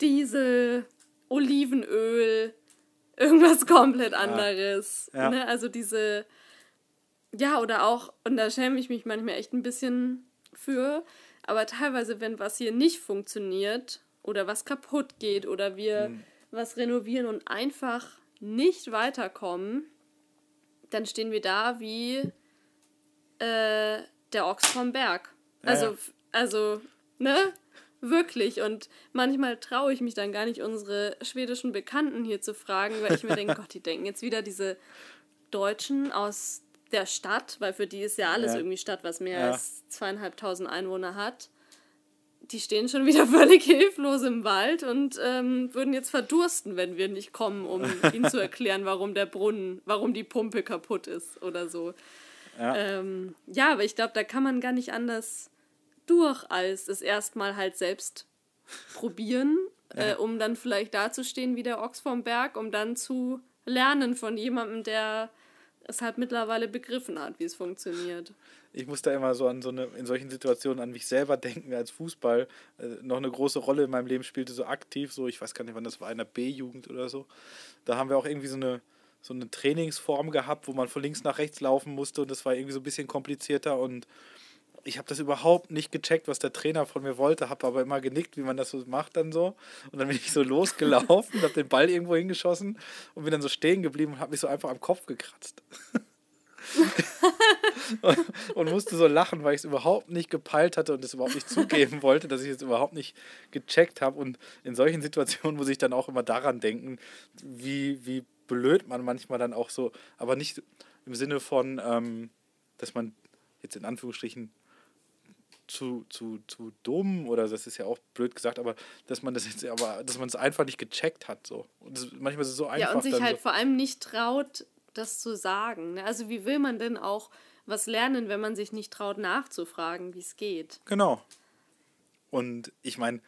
Diesel, Olivenöl, irgendwas komplett anderes. Ja. Ne? Also diese, ja, oder auch, und da schäme ich mich manchmal echt ein bisschen für, aber teilweise, wenn was hier nicht funktioniert oder was kaputt geht oder wir was renovieren und einfach nicht weiterkommen, dann stehen wir da wie äh, der Ochs vom Berg. Ja, Also, ja. also, ne? Wirklich. Und manchmal traue ich mich dann gar nicht, unsere schwedischen Bekannten hier zu fragen, weil ich mir denke, *laughs* Gott, die denken jetzt wieder diese Deutschen aus der Stadt, weil für die ist ja alles Ja. irgendwie Stadt, was mehr Ja. als zweieinhalbtausend Einwohner hat. Die stehen schon wieder *laughs* völlig hilflos im Wald und ähm, würden jetzt verdursten, wenn wir nicht kommen, um *laughs* ihnen zu erklären, warum der Brunnen, warum die Pumpe kaputt ist oder so. Ja. Ähm, ja, aber ich glaube, da kann man gar nicht anders durch, als es erstmal halt selbst probieren, *laughs* äh, um dann vielleicht dazustehen wie der Ochs vom Berg, um dann zu lernen von jemandem, der es halt mittlerweile begriffen hat, wie es funktioniert. Ich muss da immer so an so eine, in solchen Situationen an mich selber denken, als Fußball äh, noch eine große Rolle in meinem Leben spielte, so aktiv, so, ich weiß gar nicht, wann das war, in der B-Jugend oder so. Da haben wir auch irgendwie so eine, so eine Trainingsform gehabt, wo man von links nach rechts laufen musste und das war irgendwie so ein bisschen komplizierter und ich habe das überhaupt nicht gecheckt, was der Trainer von mir wollte, habe aber immer genickt, wie man das so macht dann so. Und dann bin ich so *laughs* losgelaufen, habe den Ball irgendwo hingeschossen und bin dann so stehen geblieben und habe mich so einfach am Kopf gekratzt. und, *laughs* und musste so lachen, weil ich es überhaupt nicht gepeilt hatte und es überhaupt nicht zugeben wollte, dass ich es überhaupt nicht gecheckt habe. Und in solchen Situationen muss ich dann auch immer daran denken, wie, wie blöd man manchmal dann auch so, aber nicht im Sinne von, ähm, dass man jetzt in Anführungsstrichen zu, zu, zu dumm oder das ist ja auch blöd gesagt, aber dass man das jetzt, aber dass man es einfach nicht gecheckt hat. So. Und das, manchmal ist es so einfach. ja, und sich halt so, vor allem nicht traut, das zu sagen. ne? Also wie will man denn auch was lernen, wenn man sich nicht traut, nachzufragen, wie es geht? Genau. Und ich meine,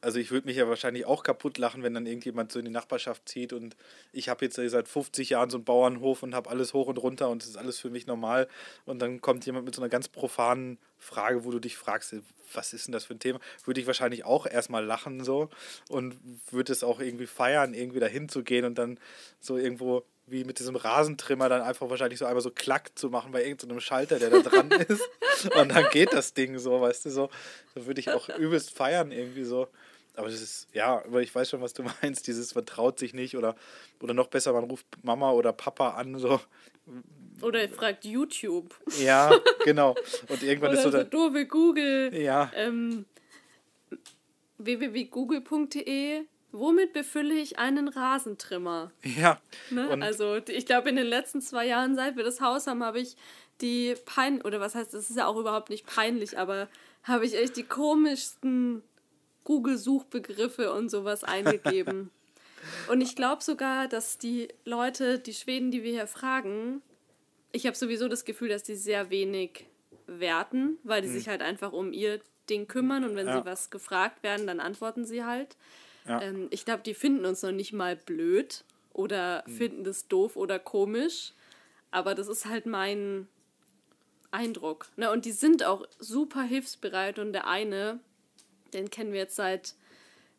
also ich würde mich ja wahrscheinlich auch kaputt lachen, wenn dann irgendjemand so in die Nachbarschaft zieht und ich habe jetzt seit 50 Jahren so einen Bauernhof und habe alles hoch und runter und es ist alles für mich normal und dann kommt jemand mit so einer ganz profanen Frage, wo du dich fragst, was ist denn das für ein Thema, würde ich wahrscheinlich auch erstmal lachen so und würde es auch irgendwie feiern, irgendwie dahin zu gehen und dann so irgendwo wie mit diesem Rasentrimmer dann einfach wahrscheinlich so einmal so klack zu machen bei irgendeinem Schalter, der da dran *laughs* ist. Und dann geht das Ding so, weißt du, so. Da würde ich auch übelst feiern irgendwie so. Aber das ist, ja, aber ich weiß schon, was du *laughs* meinst. Dieses, man traut sich nicht oder, oder noch besser, man ruft Mama oder Papa an, so. Oder fragt YouTube. Ja, *laughs* genau. Und irgendwann ist Oder so so der, doofe Google. ja, Ähm, www.google.de Womit befülle ich einen Rasentrimmer? ja. Ne? Also ich glaube, in den letzten zwei Jahren, seit wir das Haus haben, habe ich die pein oder was heißt, das ist ja auch überhaupt nicht peinlich, aber habe ich echt die komischsten Google-Suchbegriffe und sowas eingegeben. *laughs* und ich glaube sogar, dass die Leute, die Schweden, die wir hier fragen, ich habe sowieso das Gefühl, dass die sehr wenig werten, weil die sich halt einfach um ihr Ding kümmern und wenn Ja. sie was gefragt werden, dann antworten sie halt. Ja. Ähm, ich glaube, die finden uns noch nicht mal blöd oder finden das doof oder komisch, aber das ist halt mein Eindruck. Ne? Und die sind auch super hilfsbereit und der eine, den kennen wir jetzt seit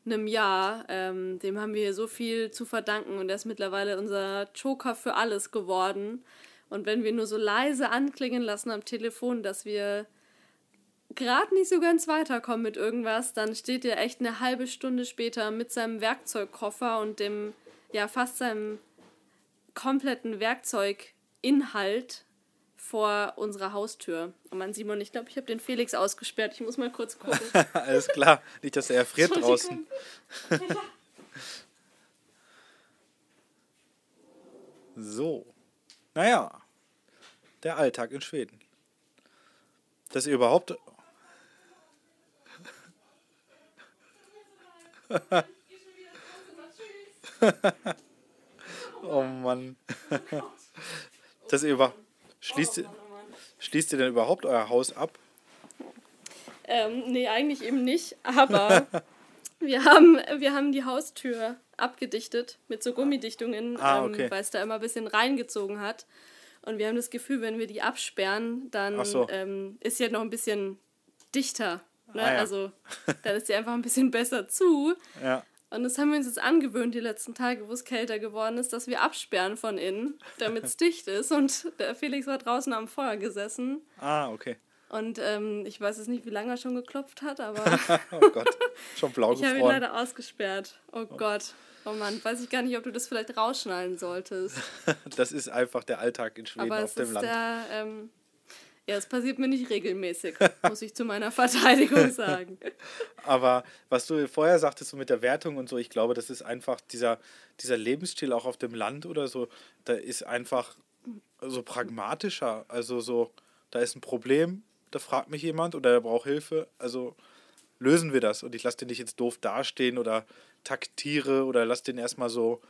einem Jahr. Ähm, dem haben wir so viel zu verdanken und er ist mittlerweile unser Joker für alles geworden. Und wenn wir nur so leise anklingen lassen am Telefon, dass wir gerade nicht so ganz weiterkommen mit irgendwas, dann steht er echt eine halbe Stunde später mit seinem Werkzeugkoffer und dem, ja, fast seinem kompletten Werkzeuginhalt vor unserer Haustür. Und man Simon, ich glaube, ich habe den Felix ausgesperrt. Ich muss mal kurz gucken. *laughs* Alles klar. Nicht, dass er erfriert draußen. *laughs* so. Naja. Der Alltag in Schweden. Dass ihr überhaupt. *laughs* oh Mann. Dass ihr über. Schließt, ihr, schließt ihr denn überhaupt euer Haus ab? Ähm, nee, eigentlich eben nicht. Aber *laughs* wir haben, wir haben die Haustür abgedichtet mit so Gummidichtungen, Ah, okay. ähm, weil es da immer ein bisschen reingezogen hat. Und wir haben das Gefühl, wenn wir die absperren, dann so. ähm, ist sie halt noch ein bisschen dichter. Ne? Ah, ja. Also *laughs* dann ist sie einfach ein bisschen besser zu. Ja. Und das haben wir uns jetzt angewöhnt die letzten Tage, wo es kälter geworden ist, dass wir absperren von innen, damit es *laughs* dicht ist. Und der Felix war draußen am Feuer gesessen. Ah, okay. Und ähm, ich weiß jetzt nicht, wie lange er schon geklopft hat, aber *laughs* Oh Gott. Schon blau *laughs* ich habe ihn leider ausgesperrt. Oh Gott. Oh Mann, weiß ich gar nicht, ob du das vielleicht rausschneiden solltest. Das ist einfach der Alltag in Schweden Aber auf dem Land. der. Ähm, ja, es passiert mir nicht regelmäßig, *laughs* muss ich zu meiner Verteidigung *laughs* sagen. Aber was du vorher sagtest, so mit der Wertung und so, ich glaube, das ist einfach dieser, dieser Lebensstil auch auf dem Land oder so, da ist einfach so pragmatischer. Also so, da ist ein Problem, da fragt mich jemand oder der braucht Hilfe. Also lösen wir das und ich lasse den nicht jetzt doof dastehen oder taktiere oder lass den erstmal so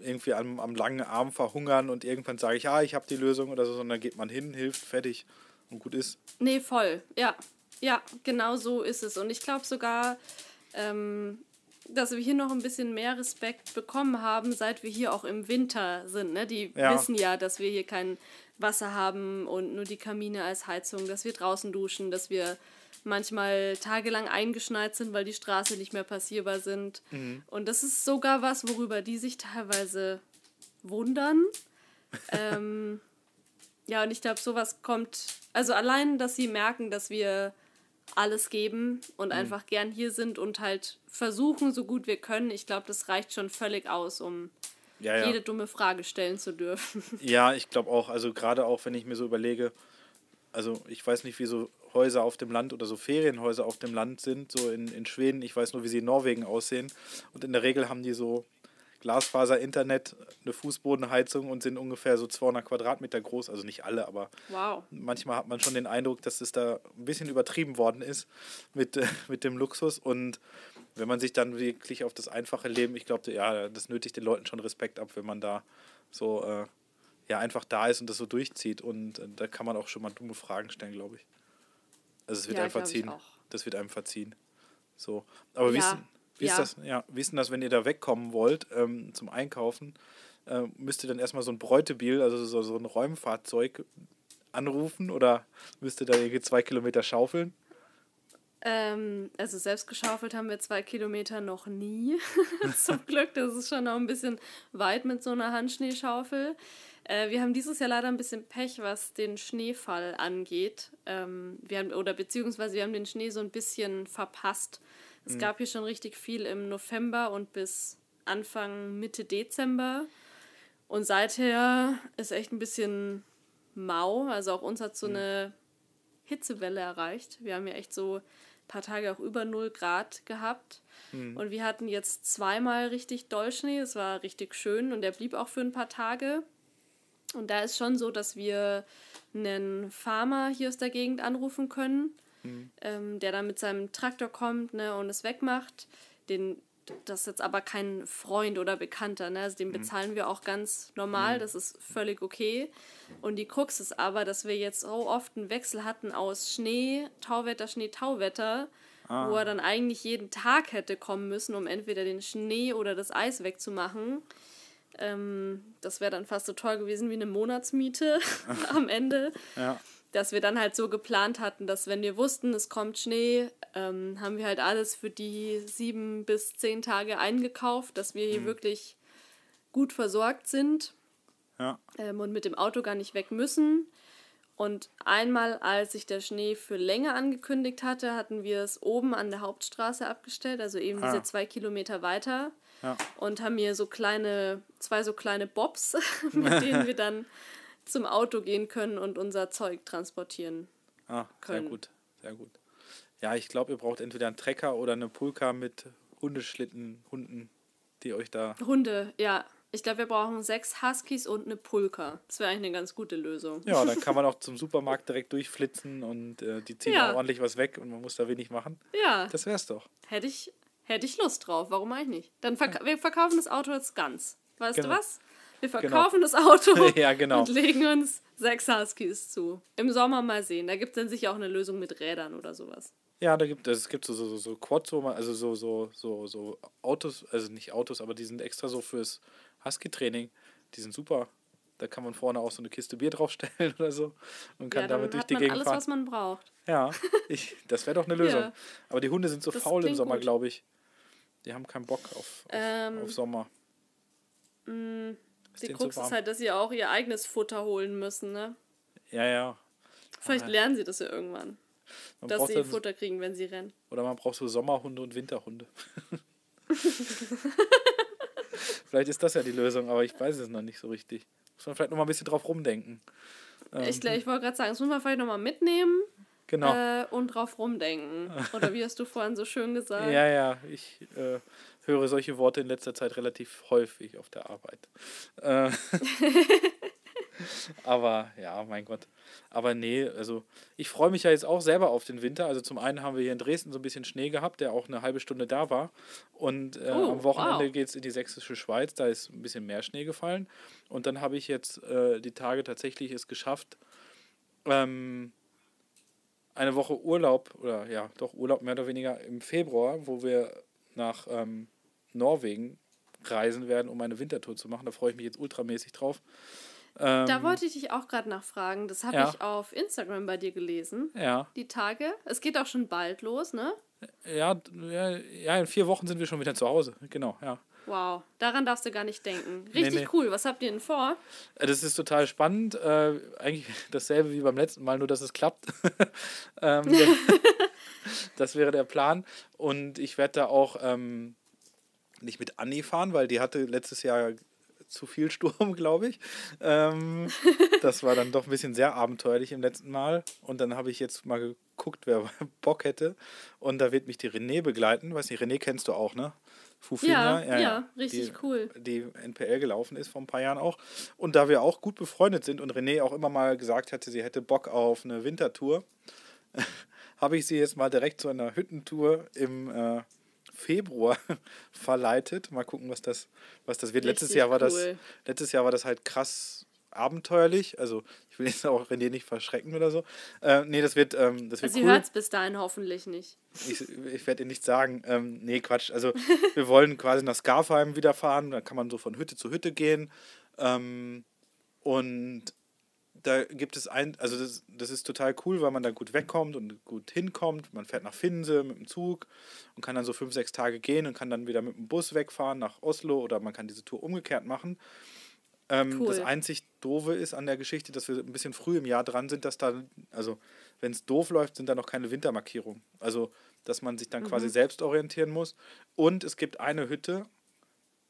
irgendwie am, am langen Arm verhungern und irgendwann sage ich, ah, ich habe die Lösung oder so, sondern geht man hin, hilft, fertig und gut ist. Nee, voll. Ja, ja, genau so ist es. Und ich glaube sogar, ähm, dass wir hier noch ein bisschen mehr Respekt bekommen haben, seit wir hier auch im Winter sind. Ne? Die Ja. wissen ja, dass wir hier kein Wasser haben und nur die Kamine als Heizung, dass wir draußen duschen, dass wir manchmal tagelang eingeschneit sind, weil die Straße nicht mehr passierbar sind. Und das ist sogar was, worüber die sich teilweise wundern. *laughs* ähm, ja, und ich glaube, sowas kommt, also allein, dass sie merken, dass wir alles geben und einfach gern hier sind und halt versuchen, so gut wir können. Ich glaube, das reicht schon völlig aus, um Ja, ja. jede dumme Frage stellen zu dürfen. Ja, ich glaube auch. Also gerade auch, wenn ich mir so überlege, also ich weiß nicht, wie so Häuser auf dem Land oder so Ferienhäuser auf dem Land sind, so in, in Schweden. Ich weiß nur, wie sie in Norwegen aussehen. Und in der Regel haben die so Glasfaser-Internet, eine Fußbodenheizung und sind ungefähr so 200 Quadratmeter groß. Also nicht alle, aber Wow. manchmal hat man schon den Eindruck, dass es da ein bisschen übertrieben worden ist mit, äh, mit dem Luxus. Und wenn man sich dann wirklich auf das einfache Leben, ich glaube, ja, das nötigt den Leuten schon Respekt ab, wenn man da so äh, ja, einfach da ist und das so durchzieht. Und äh, da kann man auch schon mal dumme Fragen stellen, glaube ich. Also es wird Ja, einem verziehen. Das wird einem verziehen. So. Aber wie, Ja, ist, wie, ja. ist das, ja, wie ist denn das, wenn ihr da wegkommen wollt ähm, zum Einkaufen? Äh, müsst ihr dann erstmal so ein Bräutebil, also so, so ein Räumfahrzeug anrufen oder müsst ihr da irgendwie zwei Kilometer schaufeln? Ähm, also selbst geschaufelt haben wir zwei Kilometer noch nie. *laughs* Zum Glück, das ist schon noch ein bisschen weit mit so einer Handschneeschaufel. Äh, wir haben dieses Jahr leider ein bisschen Pech, was den Schneefall angeht. Ähm, wir haben, oder beziehungsweise wir haben den Schnee so ein bisschen verpasst. Es gab hier schon richtig viel im November und bis Anfang, Mitte Dezember. Und seither ist echt ein bisschen mau. Also auch uns hat so eine Hitzewelle erreicht. Wir haben ja echt so ein paar Tage auch über 0 Grad gehabt. Und wir hatten jetzt zweimal richtig Dollschnee. Es war richtig schön und der blieb auch für ein paar Tage. Und da ist schon so, dass wir einen Farmer hier aus der Gegend anrufen können, ähm, der dann mit seinem Traktor kommt ne, und es wegmacht. Den, das ist jetzt aber kein Freund oder Bekannter. Ne? Also den bezahlen wir auch ganz normal. Das ist völlig okay. Und die Krux ist aber, dass wir jetzt so oft einen Wechsel hatten aus Schnee, Tauwetter, Schnee, Tauwetter, wo er dann eigentlich jeden Tag hätte kommen müssen, um entweder den Schnee oder das Eis wegzumachen. Ähm, das wäre dann fast so teuer gewesen wie eine Monatsmiete *laughs* am Ende Ja. dass wir dann halt so geplant hatten, dass wenn wir wussten, es kommt Schnee ähm, haben wir halt alles für die sieben bis zehn Tage eingekauft, dass wir hier Mhm. wirklich gut versorgt sind Ja. ähm, und mit dem Auto gar nicht weg müssen. Und einmal, als sich der Schnee für länger angekündigt hatte, hatten wir es oben an der Hauptstraße abgestellt, also eben Ah. diese zwei Kilometer weiter. Ja. Und haben hier so kleine, zwei so kleine Bobs, *laughs* *laughs* mit denen wir dann zum Auto gehen können und unser Zeug transportieren. Ah, sehr können. gut, sehr gut. Ja, ich glaube, ihr braucht entweder einen Trecker oder eine Pulka mit Hundeschlitten, Hunden, die euch da. Hunde, ja. Ich glaube, wir brauchen sechs Huskies und eine Pulka. Das wäre eigentlich eine ganz gute Lösung. Ja, dann kann man *laughs* auch zum Supermarkt direkt durchflitzen und äh, die ziehen Ja. auch ordentlich was weg und man muss da wenig machen. Ja, Das wär's doch. hätte ich, hätte ich Lust drauf. Warum eigentlich nicht? Dann verk wir verkaufen das Auto jetzt ganz. Weißt Genau. du was? Wir verkaufen das Auto *laughs* Ja, genau. und legen uns sechs Huskies zu. Im Sommer mal sehen. Da gibt es dann sicher auch eine Lösung mit Rädern oder sowas. Ja, da gibt es gibt so, so, so Quads, wo man, also so, so, so, so Autos, also nicht Autos, aber die sind extra so fürs Husky-Training. Die sind super. Da kann man vorne auch so eine Kiste Bier draufstellen *laughs* oder so und kann ja, damit durch die Gegend alles, fahren. was man braucht. Ja, ich, das wäre doch eine *laughs* Lösung. Ja. Aber die Hunde sind so Das faul im Sommer, glaube ich. Die haben keinen Bock auf, auf, Ähm, auf Sommer. Die denen zu Krux ist halt, dass sie auch ihr eigenes Futter holen müssen, ne? Ja, ja. Vielleicht Ah. lernen sie das ja irgendwann. Dass sie dann, Futter kriegen, wenn sie rennen. oder man braucht so Sommerhunde und Winterhunde. *laughs* vielleicht ist das ja die Lösung, aber ich weiß es noch nicht so richtig. Muss man vielleicht noch mal ein bisschen drauf rumdenken. Ähm, Ich, glaub, ich wollte gerade sagen, das muss man vielleicht nochmal mitnehmen genau. äh, und drauf rumdenken. Oder wie hast du vorhin so schön gesagt? Ja, ja, ich äh, höre solche Worte in letzter Zeit relativ häufig auf der Arbeit. Äh, *laughs* aber ja, mein Gott. Aber nee, also ich freue mich ja jetzt auch selber auf den Winter. Also zum einen haben wir hier in Dresden so ein bisschen Schnee gehabt, der auch eine halbe Stunde da war. Und äh, Oh, am Wochenende wow. geht es in die sächsische Schweiz, da ist ein bisschen mehr Schnee gefallen. Und dann habe ich jetzt äh, die Tage tatsächlich es geschafft, ähm, eine Woche Urlaub, oder ja, doch Urlaub mehr oder weniger im Februar, wo wir nach ähm, Norwegen reisen werden, um eine Wintertour zu machen. Da freue ich mich jetzt ultramäßig drauf. Ähm, Da wollte ich dich auch gerade nachfragen. Das habe Ja. ich auf Instagram bei dir gelesen. ja, Die Tage. Es geht auch schon bald los, ne? ja, ja, ja, in vier Wochen sind wir schon wieder zu Hause. Genau, ja. Wow. Daran darfst du gar nicht denken. Richtig nee. cool. Was habt ihr denn vor? Äh, Das ist total spannend. Äh, eigentlich *laughs* dasselbe wie beim letzten Mal, nur dass es klappt. *laughs* ähm, *laughs* das wäre der Plan. Und ich werde da auch ähm, nicht mit Anni fahren, weil die hatte letztes Jahr zu viel Sturm, glaube ich. Ähm, das war dann doch ein bisschen sehr abenteuerlich im letzten Mal. Und dann habe ich jetzt mal geguckt, wer Bock hätte. Und da wird mich die René begleiten. Weiß nicht, René kennst du auch, ne? Fufinia, Ja, ja, richtig die, cool. Die NPL gelaufen ist vor ein paar Jahren auch. Und da wir auch gut befreundet sind und René auch immer mal gesagt hatte, sie hätte Bock auf eine Wintertour, *laughs* habe ich sie jetzt mal direkt zu einer Hüttentour im äh, Februar *laughs* verleitet. Mal gucken, was das, was das wird. Letztes Jahr war das, cool. letztes Jahr war das halt krass abenteuerlich. Also ich will jetzt auch René nicht verschrecken oder so. Äh, nee, das wird, ähm, das wird Also, sie cool. hört es bis dahin hoffentlich nicht. Ich, ich werde ihr nicht sagen, ähm, nee, Quatsch. Also wir wollen quasi nach Skarfheim wieder fahren. Da kann man so von Hütte zu Hütte gehen. Ähm, und da gibt es ein, also das, das ist total cool, weil man da gut wegkommt und gut hinkommt. Man fährt nach Finse mit dem Zug und kann dann so fünf, sechs Tage gehen und kann dann wieder mit dem Bus wegfahren nach Oslo oder man kann diese Tour umgekehrt machen. Ähm, Cool. Das einzig Doofe ist an der Geschichte, dass wir ein bisschen früh im Jahr dran sind, dass da, also wenn es doof läuft, sind da noch keine Wintermarkierungen. Also, dass man sich dann quasi selbst orientieren muss. Und es gibt eine Hütte,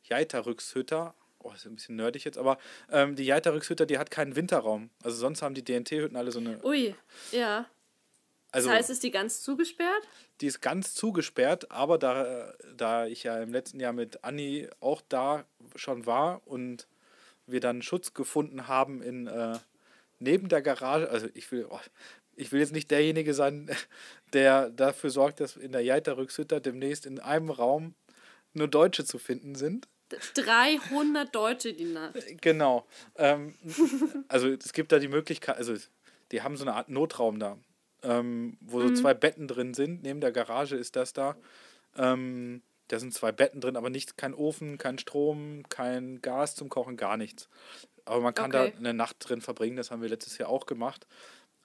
Jeitarückshütter, oh, ist ein bisschen nerdig jetzt, aber ähm, die Jeitarückshütter, die hat keinen Winterraum. Also sonst haben die DNT-Hütten alle so eine, Ui, ja. also das heißt, ist die ganz zugesperrt? die ist ganz zugesperrt, aber da, da ich ja im letzten Jahr mit Anni auch da schon war und wir dann Schutz gefunden haben in äh, neben der Garage, also ich will, oh, ich will jetzt nicht derjenige sein, *laughs* der dafür sorgt, dass in der Jeiterrückshütter demnächst in einem Raum nur Deutsche zu finden sind. 300 Deutsche die Nacht. Genau. Ähm, *laughs* also es gibt da die Möglichkeit, also die haben so eine Art Notraum da, ähm, wo so zwei Betten drin sind. Neben der Garage ist das da. Ähm, da sind zwei Betten drin, aber nicht, kein Ofen, kein Strom, kein Gas zum Kochen, gar nichts. Aber man kann Okay. da eine Nacht drin verbringen, das haben wir letztes Jahr auch gemacht.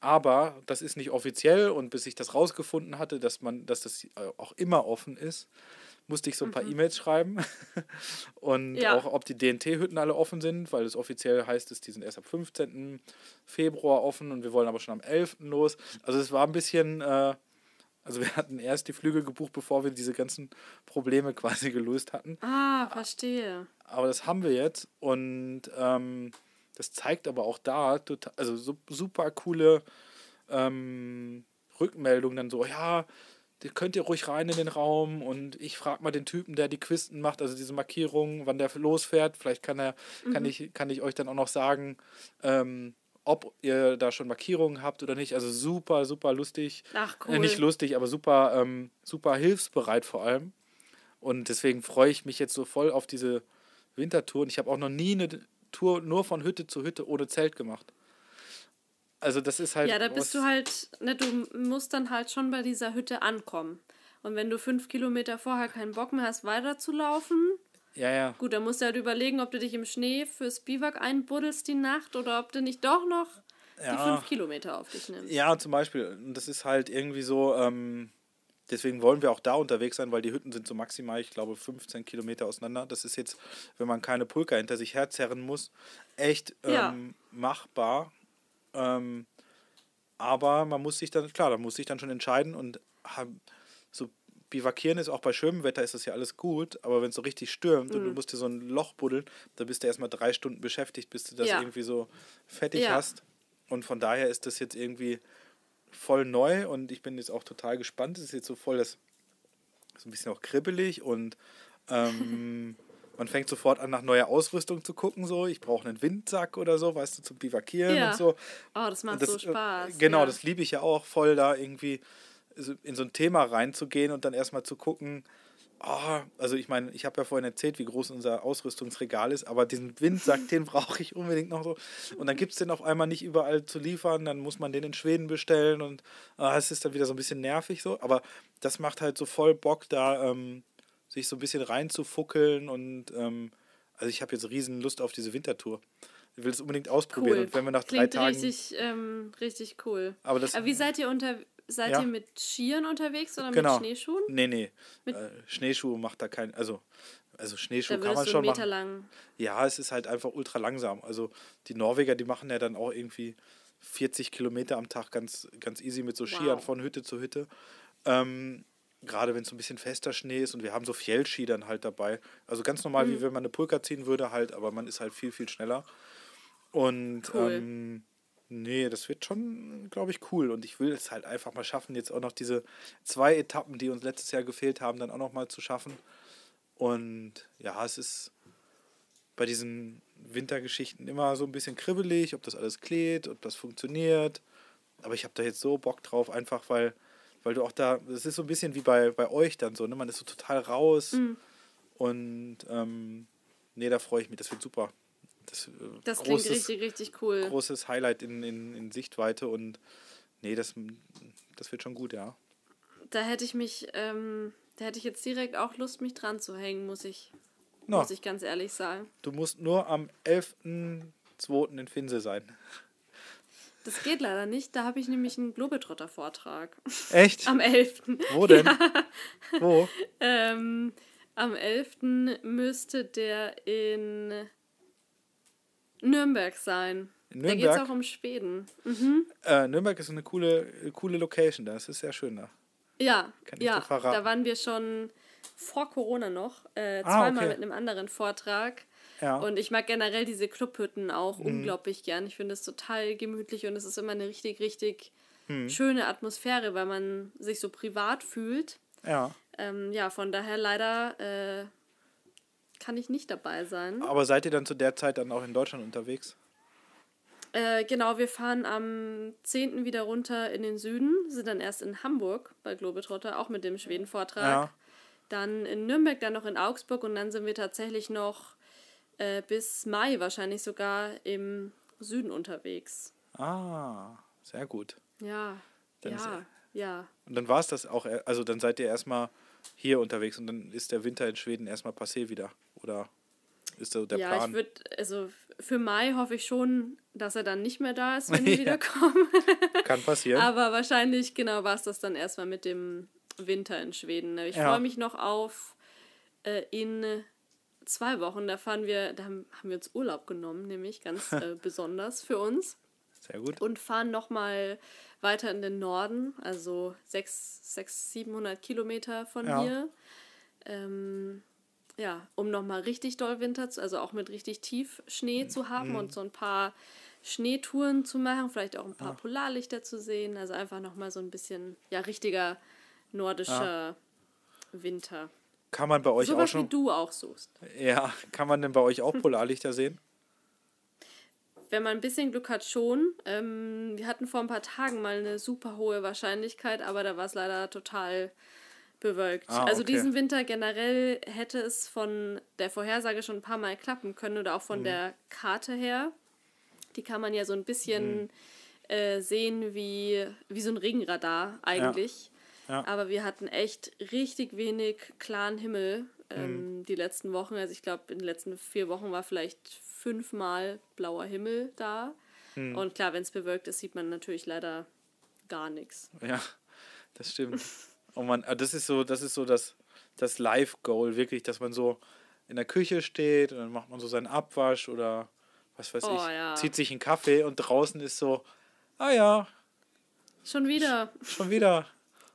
aber das ist nicht offiziell und bis ich das rausgefunden hatte, dass man, dass das äh, auch immer offen ist, musste ich so ein paar E-Mails schreiben. *laughs* und Ja. auch, ob die DNT-Hütten alle offen sind, weil es offiziell heißt, es, die sind erst ab 15. Februar offen und wir wollen aber schon am 11. los. Also es war ein bisschen, äh, also wir hatten erst die Flüge gebucht, bevor wir diese ganzen Probleme *laughs* quasi gelöst hatten. Ah, verstehe. Aber das haben wir jetzt und ähm, das zeigt aber auch da, total, also so, super coole ähm, Rückmeldungen dann so, ja, die könnt ihr ruhig rein in den Raum und ich frage mal den Typen, der die Quisten macht, also diese Markierungen, wann der losfährt. Vielleicht kann er, kann ich, kann ich euch dann auch noch sagen, ähm, ob ihr da schon Markierungen habt oder nicht. Also super, super lustig. Ach, Äh, cool. nicht lustig, aber super, ähm, super hilfsbereit vor allem. Und deswegen freue ich mich jetzt so voll auf diese Wintertour. Und ich habe auch noch nie eine Tour nur von Hütte zu Hütte ohne Zelt gemacht. Also das ist halt. Ja, da bist du halt, ne, du musst dann halt schon bei dieser Hütte ankommen. Und wenn du fünf Kilometer vorher keinen Bock mehr hast, weiterzulaufen, Ja, ja. gut, dann musst du halt überlegen, ob du dich im Schnee fürs Biwak einbuddelst die Nacht oder ob du nicht doch noch die Ja. fünf Kilometer auf dich nimmst. Ja, zum Beispiel. Und das ist halt irgendwie so. Ähm, deswegen wollen wir auch da unterwegs sein, weil die Hütten sind so maximal, ich glaube, 15 Kilometer auseinander. Das ist jetzt, wenn man keine Pulka hinter sich herzerren muss, echt ähm, Ja. machbar. Ähm, aber man muss sich dann, klar, da muss sich dann schon entscheiden und haben, so bivakieren ist auch bei schönem Wetter ist das ja alles gut, aber wenn es so richtig stürmt und du musst dir so ein Loch buddeln, da bist du erstmal drei Stunden beschäftigt, bis du das Ja. irgendwie so fertig Ja. hast. Und von daher ist das jetzt irgendwie voll neu und ich bin jetzt auch total gespannt. Es ist jetzt so voll das, so ein bisschen auch kribbelig und ähm, *laughs* man fängt sofort an, nach neuer Ausrüstung zu gucken. So, ich brauche einen Windsack oder so, weißt du, zum Bivakieren Ja. und so. Oh, das macht das, so Spaß. Genau, ja. das liebe ich ja auch voll, da irgendwie in so ein Thema reinzugehen und dann erstmal zu gucken. ah, also ich meine, ich habe ja vorhin erzählt, wie groß unser Ausrüstungsregal ist, aber diesen Windsack, den *laughs* brauche ich unbedingt noch so. Und dann gibt es den auf einmal nicht überall zu liefern, dann muss man den in Schweden bestellen und ah, es ist dann wieder so ein bisschen nervig so. Aber das macht halt so voll Bock, da ähm, sich so ein bisschen reinzufuckeln und ähm, also ich habe jetzt riesen Lust auf diese Wintertour. Ich will es unbedingt ausprobieren Cool. und wenn wir nach drei Klingt Tagen... richtig, ähm, richtig cool. Aber das- Aber wie seid ihr unter seid Ja. ihr mit Skiern unterwegs oder Genau. mit Schneeschuhen? Nee, nee. Mit- Äh, Schneeschuhe macht da kein. Also, also Schneeschuh Da kann man schon Meter machen. lang. Ja, es ist halt einfach ultra langsam. Also die Norweger, die machen ja dann auch irgendwie 40 Kilometer am Tag ganz, ganz easy mit so Skiern Wow. von Hütte zu Hütte. Ähm, Gerade wenn es so ein bisschen fester Schnee ist und wir haben so Fjellski dann halt dabei. Also ganz normal, Mhm. wie wenn man eine Pulka ziehen würde, halt, aber man ist halt viel, viel schneller. Und Cool. ähm, nee, das wird schon, glaube ich, cool. Und ich will es halt einfach mal schaffen, jetzt auch noch diese zwei Etappen, die uns letztes Jahr gefehlt haben, dann auch noch mal zu schaffen. Und ja, es ist bei diesen Wintergeschichten immer so ein bisschen kribbelig, ob das alles klebt, ob das funktioniert. Aber ich habe da jetzt so Bock drauf, einfach weil, weil du auch da, das ist so ein bisschen wie bei, bei euch dann so, ne? Man ist so total raus. Mhm. Und ähm, nee, da freue ich mich, das wird super. Das, äh, Das klingt großes, richtig, richtig cool. großes Highlight in, in, in Sichtweite und nee, das, das wird schon gut, ja. Da hätte ich mich, ähm, da hätte ich jetzt direkt auch Lust, mich dran zu hängen, muss ich, No, muss ich ganz ehrlich sagen. du musst nur am 11.02. in Finse sein. Das geht leider nicht, da habe ich nämlich einen Globetrotter-Vortrag. Echt? *laughs* Am 11. Wo denn? Wo? *laughs* Ähm, am 11. müsste der in Nürnberg sein. In Da geht es Nürnberg? auch um Schweden. Mhm. Äh, Nürnberg ist eine coole, coole Location da. Das ist sehr schön da. Ja, Kann ja verraten. da waren wir schon vor Corona noch, äh, Ah, zweimal okay. mit einem anderen Vortrag. Ja. Mhm. Und ich mag generell diese Clubhütten auch unglaublich gern. Ich finde es total gemütlich und es ist immer eine richtig, richtig Mhm. schöne Atmosphäre, weil man sich so privat fühlt. ja. Ähm, ja, von daher leider äh, kann ich nicht dabei sein. Aber seid ihr dann zu der Zeit dann auch in Deutschland unterwegs? Äh, genau, wir fahren am 10. wieder runter in den Süden, sind dann erst in Hamburg bei Globetrotter, auch mit dem Schweden-Vortrag. Ja. Dann in Nürnberg, dann noch in Augsburg und dann sind wir tatsächlich noch äh, bis Mai wahrscheinlich sogar im Süden unterwegs. Ah, sehr gut. Ja, Dann ja, ja. Und dann war es das auch, also dann seid ihr erstmal hier unterwegs und dann ist der Winter in Schweden erstmal passé wieder, oder? ist so der ja, Plan. ich würde, also für Mai hoffe ich schon, dass er dann nicht mehr da ist, wenn *laughs* wir Ja. wiederkommen. Kann passieren. Aber wahrscheinlich, genau, war es das dann erstmal mit dem Winter in Schweden. Ich Ja. freue mich noch auf äh, in zwei Wochen. Da fahren wir, da haben, haben wir uns Urlaub genommen, nämlich ganz *laughs* äh, besonders für uns. Sehr gut. Und fahren nochmal weiter in den Norden, also 600, 700 Kilometer von Ja. hier. Ähm, ja, um nochmal richtig doll Winter, zu, also auch mit richtig tief Schnee zu Mhm. haben und so ein paar Schneetouren zu machen, vielleicht auch ein paar Polarlichter zu sehen. Also einfach nochmal so ein bisschen, ja, richtiger nordischer Winter. Kann man bei euch auch Sowas wie schon. du auch suchst. Ja, kann man denn bei euch auch *laughs* Polarlichter sehen? Wenn man ein bisschen Glück hat, schon. Ähm, wir hatten vor ein paar Tagen mal eine super hohe Wahrscheinlichkeit, aber da war es leider total bewölkt. Ah, Also okay. diesen Winter generell hätte es von der Vorhersage schon ein paar Mal klappen können oder auch Mhm. von der Karte her. Die kann man ja so ein Mhm. bisschen äh, sehen wie, wie so ein Regenradar eigentlich. Ja. Aber wir hatten echt richtig wenig klaren Himmel ähm, Mhm. die letzten Wochen. Also ich glaube, in den letzten vier Wochen war vielleicht fünfmal blauer Himmel da. Mhm. Und klar, wenn es bewölkt ist, sieht man natürlich leider gar nichts. Ja, das stimmt. *laughs* Und man, ah, das ist so, das ist so das, das Live-Goal, wirklich, dass man so in der Küche steht und dann macht man so seinen Abwasch oder was weiß Oh, ich, ja. zieht sich einen Kaffee und draußen ist so, ah ja, Schon wieder. schon wieder.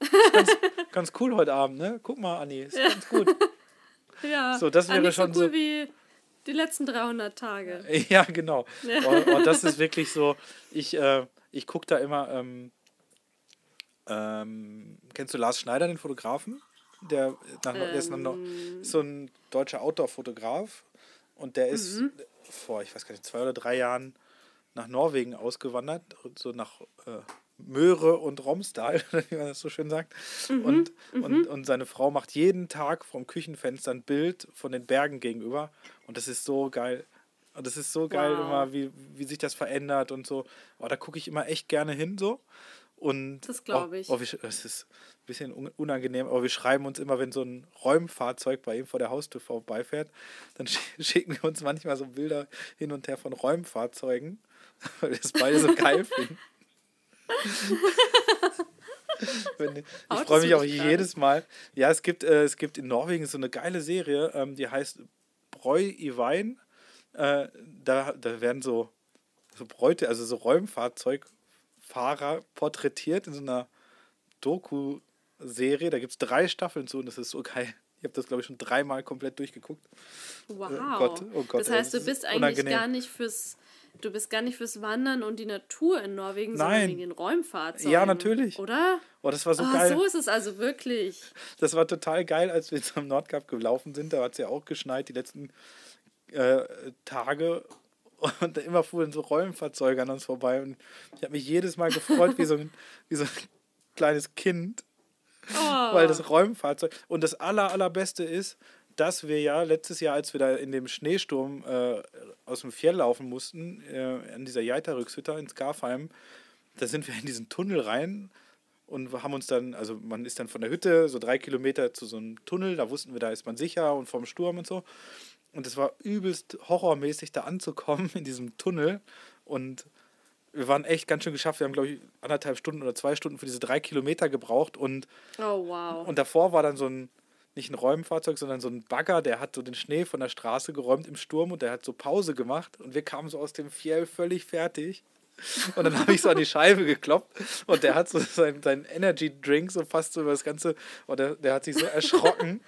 *laughs* Ganz, ganz cool heute Abend, ne? Guck mal, Anni, ist ganz gut. *laughs* Ja. So, das wäre schon so cool so- wie die letzten 300 Tage. *laughs* Ja, genau. Und, und das ist wirklich so, ich, äh, ich gucke da immer, ähm, ähm, kennst du Lars Schneider, den Fotografen? Der, nach, der ist Ähm. ist so ein deutscher Outdoor-Fotograf und der ist Mhm. vor, ich weiß gar nicht, zwei oder drei Jahren nach Norwegen ausgewandert, so nach äh, Möhre und Romsdal, *laughs* wie man das so schön sagt. Mhm, Und, und, und seine Frau macht jeden Tag vom Küchenfenster ein Bild von den Bergen gegenüber. Und das ist so geil. Und das ist so geil Wow. immer, wie, wie sich das verändert und so. Oh, da gucke ich immer echt gerne hin so. Und Das glaub ich. Oh, oh, es ist ein bisschen un- unangenehm, aber wir schreiben uns immer, wenn so ein Räumfahrzeug bei ihm vor der Haustür vorbeifährt, dann *laughs* sch- schicken wir uns manchmal so Bilder hin und her von Räumfahrzeugen, *laughs* weil wir das beide so geil *laughs* finden. Ich freue mich auch jedes Mal. Ja, es gibt, äh, es gibt in Norwegen so eine geile Serie, ähm, die heißt Breu Iwein. Äh, da, da werden so, so Bräute, also so Räumfahrzeugfahrer porträtiert in so einer Doku-Serie. Da gibt es drei Staffeln zu und das ist so geil. Ich habe das, glaube ich, schon dreimal komplett durchgeguckt. Wow. Gott, oh Gott, das ey, heißt, das du ist bist eigentlich unangenehm. gar nicht fürs du bist gar nicht fürs Wandern und die Natur in Norwegen, sondern Nein. wegen den Räumfahrzeugen. Ja, natürlich. Oder? Oh, das war so Ah, geil. so ist es also wirklich. Das war total geil, als wir *laughs* zum Nordkap gelaufen sind. Da hat es ja auch geschneit die letzten äh, Tage. Und immer fuhren so Räumfahrzeuge an uns vorbei. Und ich habe mich jedes Mal gefreut, wie so ein, wie so ein kleines Kind. Oh. Weil das Räumfahrzeug. Und das aller, allerbeste ist, dass wir ja letztes Jahr, als wir da in dem Schneesturm äh, aus dem Fjell laufen mussten, äh, an dieser Jeitarückshütte in Skarfheim, da sind wir in diesen Tunnel rein und wir haben uns dann, also man ist dann von der Hütte so drei Kilometer zu so einem Tunnel, da wussten wir, da ist man sicher und vom Sturm und so. Und es war übelst horrormäßig, da anzukommen in diesem Tunnel. Und wir waren echt ganz schön geschafft. Wir haben, glaube ich, anderthalb Stunden oder zwei Stunden für diese drei Kilometer gebraucht. Und, Oh, wow. und davor war dann so ein, nicht ein Räumfahrzeug, sondern so ein Bagger, der hat so den Schnee von der Straße geräumt im Sturm und der hat so Pause gemacht. Und wir kamen so aus dem Fjell völlig fertig. Und dann habe ich so an die Scheibe gekloppt und der hat so seinen, seinen Energy Drink so fast so über das Ganze, und der, der hat sich so erschrocken.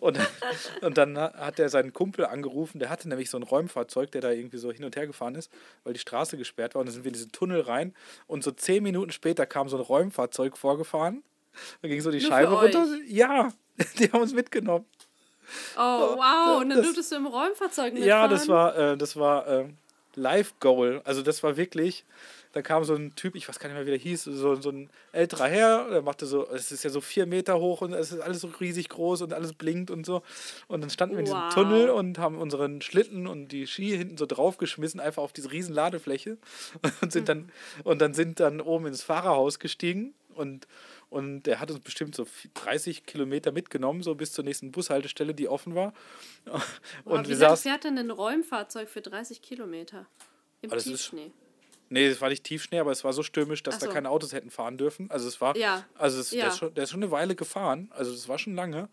Und, und dann hat er seinen Kumpel angerufen, der hatte nämlich so ein Räumfahrzeug, der da irgendwie so hin und her gefahren ist, weil die Straße gesperrt war. Und dann sind wir in diesen Tunnel rein und so zehn Minuten später kam so ein Räumfahrzeug vorgefahren. Dann ging so die Nur Scheibe runter. Ja, *laughs* die haben uns mitgenommen. Oh, wow. Und dann das- durftest du im Räumfahrzeug mitfahren? Ja, das war, äh, das war äh, Live Goal. Also das war wirklich, da kam so ein Typ, ich weiß gar nicht mehr, wie der hieß, so, so ein älterer Herr, der machte so, es ist ja so vier Meter hoch und es ist alles so riesig groß und alles blinkt und so. Und dann standen wir in diesem. Tunnel und haben unseren Schlitten und die Ski hinten so draufgeschmissen, einfach auf diese riesen Ladefläche *laughs* und sind dann und dann sind dann oben ins Fahrerhaus gestiegen Und, und der hat uns bestimmt so 30 Kilometer mitgenommen, so bis zur nächsten Bushaltestelle, die offen war. *laughs* Und Und wie wir lange fährt denn ein Räumfahrzeug für 30 Kilometer? Im das ist- Tiefschnee. Nee, es war nicht Tiefschnee, aber es war so stürmisch, dass Ach da so. keine Autos hätten fahren dürfen. Also es war, Ja. also es, der, Ja. ist schon, der ist schon eine Weile gefahren, also es war schon lange.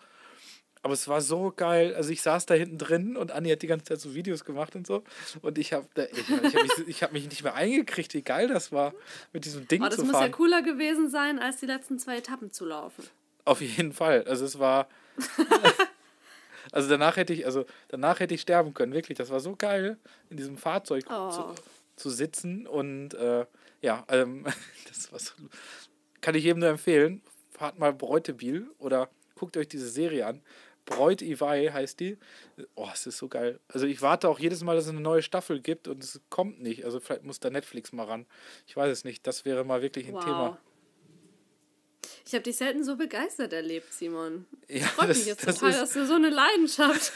Aber es war so geil. Also ich saß da hinten drin und Anni hat die ganze Zeit so Videos gemacht und so. Und ich habe ich, ich hab mich, ich hab mich nicht mehr eingekriegt, wie geil das war, mit diesem Ding Oh, das zu muss ja fahren. cooler gewesen sein, als die letzten zwei Etappen zu laufen. Auf jeden Fall. Also es war. *laughs* also danach hätte ich, also danach hätte ich sterben können, wirklich. Das war so geil, in diesem Fahrzeug Oh. zu, zu sitzen. Und äh, ja, ähm, *laughs* das war so, kann ich jedem nur empfehlen. Fahrt mal Bräutebiel oder guckt euch diese Serie an. Bräut Iwai heißt die. Oh, es ist so geil. Also ich warte auch jedes Mal, dass es eine neue Staffel gibt und es kommt nicht. Also vielleicht muss da Netflix mal ran. Ich weiß es nicht. Das wäre mal wirklich ein Wow. Thema. Ich habe dich selten so begeistert erlebt, Simon. Ja, Freut mich jetzt das total, ist- dass du so eine Leidenschaft,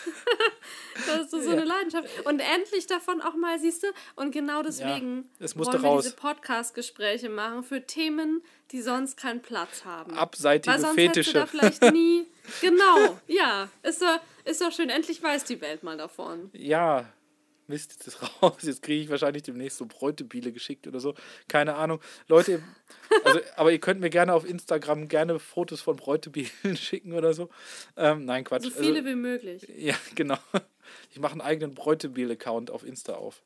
*laughs* dass du so Ja. eine Leidenschaft und endlich davon auch mal siehst du und genau deswegen es musste wollen wir raus. diese Podcast-Gespräche machen für Themen, die sonst keinen Platz haben. Abseitige Weil sonst hättest du da Fetische. vielleicht nie. *laughs* Genau, ja, ist doch, ist doch schön. Endlich weiß die Welt mal davon. Ja, Mist, jetzt ist *laughs* raus. Jetzt kriege ich wahrscheinlich demnächst so Bräutebiele geschickt oder so. Keine Ahnung. Leute, also, *laughs* aber ihr könnt mir gerne auf Instagram gerne Fotos von Bräutebielen *laughs* schicken oder so. Ähm, nein, Quatsch. So viele also, wie möglich. ja, genau. Ich mache einen eigenen Bräutebiel-Account auf Insta auf.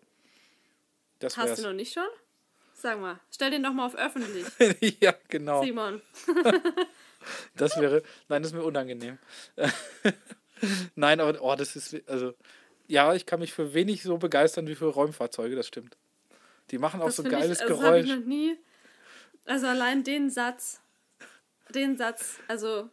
Das Hast wär's. du noch nicht schon? Sag mal, stell den doch mal auf öffentlich, ja, genau. Simon. Das wäre, nein, das ist mir unangenehm. nein, aber, oh, das ist, also, ja, ich kann mich für wenig so begeistern wie für Räumfahrzeuge, das stimmt. Die machen auch Das so ein geiles ich, also das habe ich Geräusch. noch nie. Also allein den Satz, den Satz, also,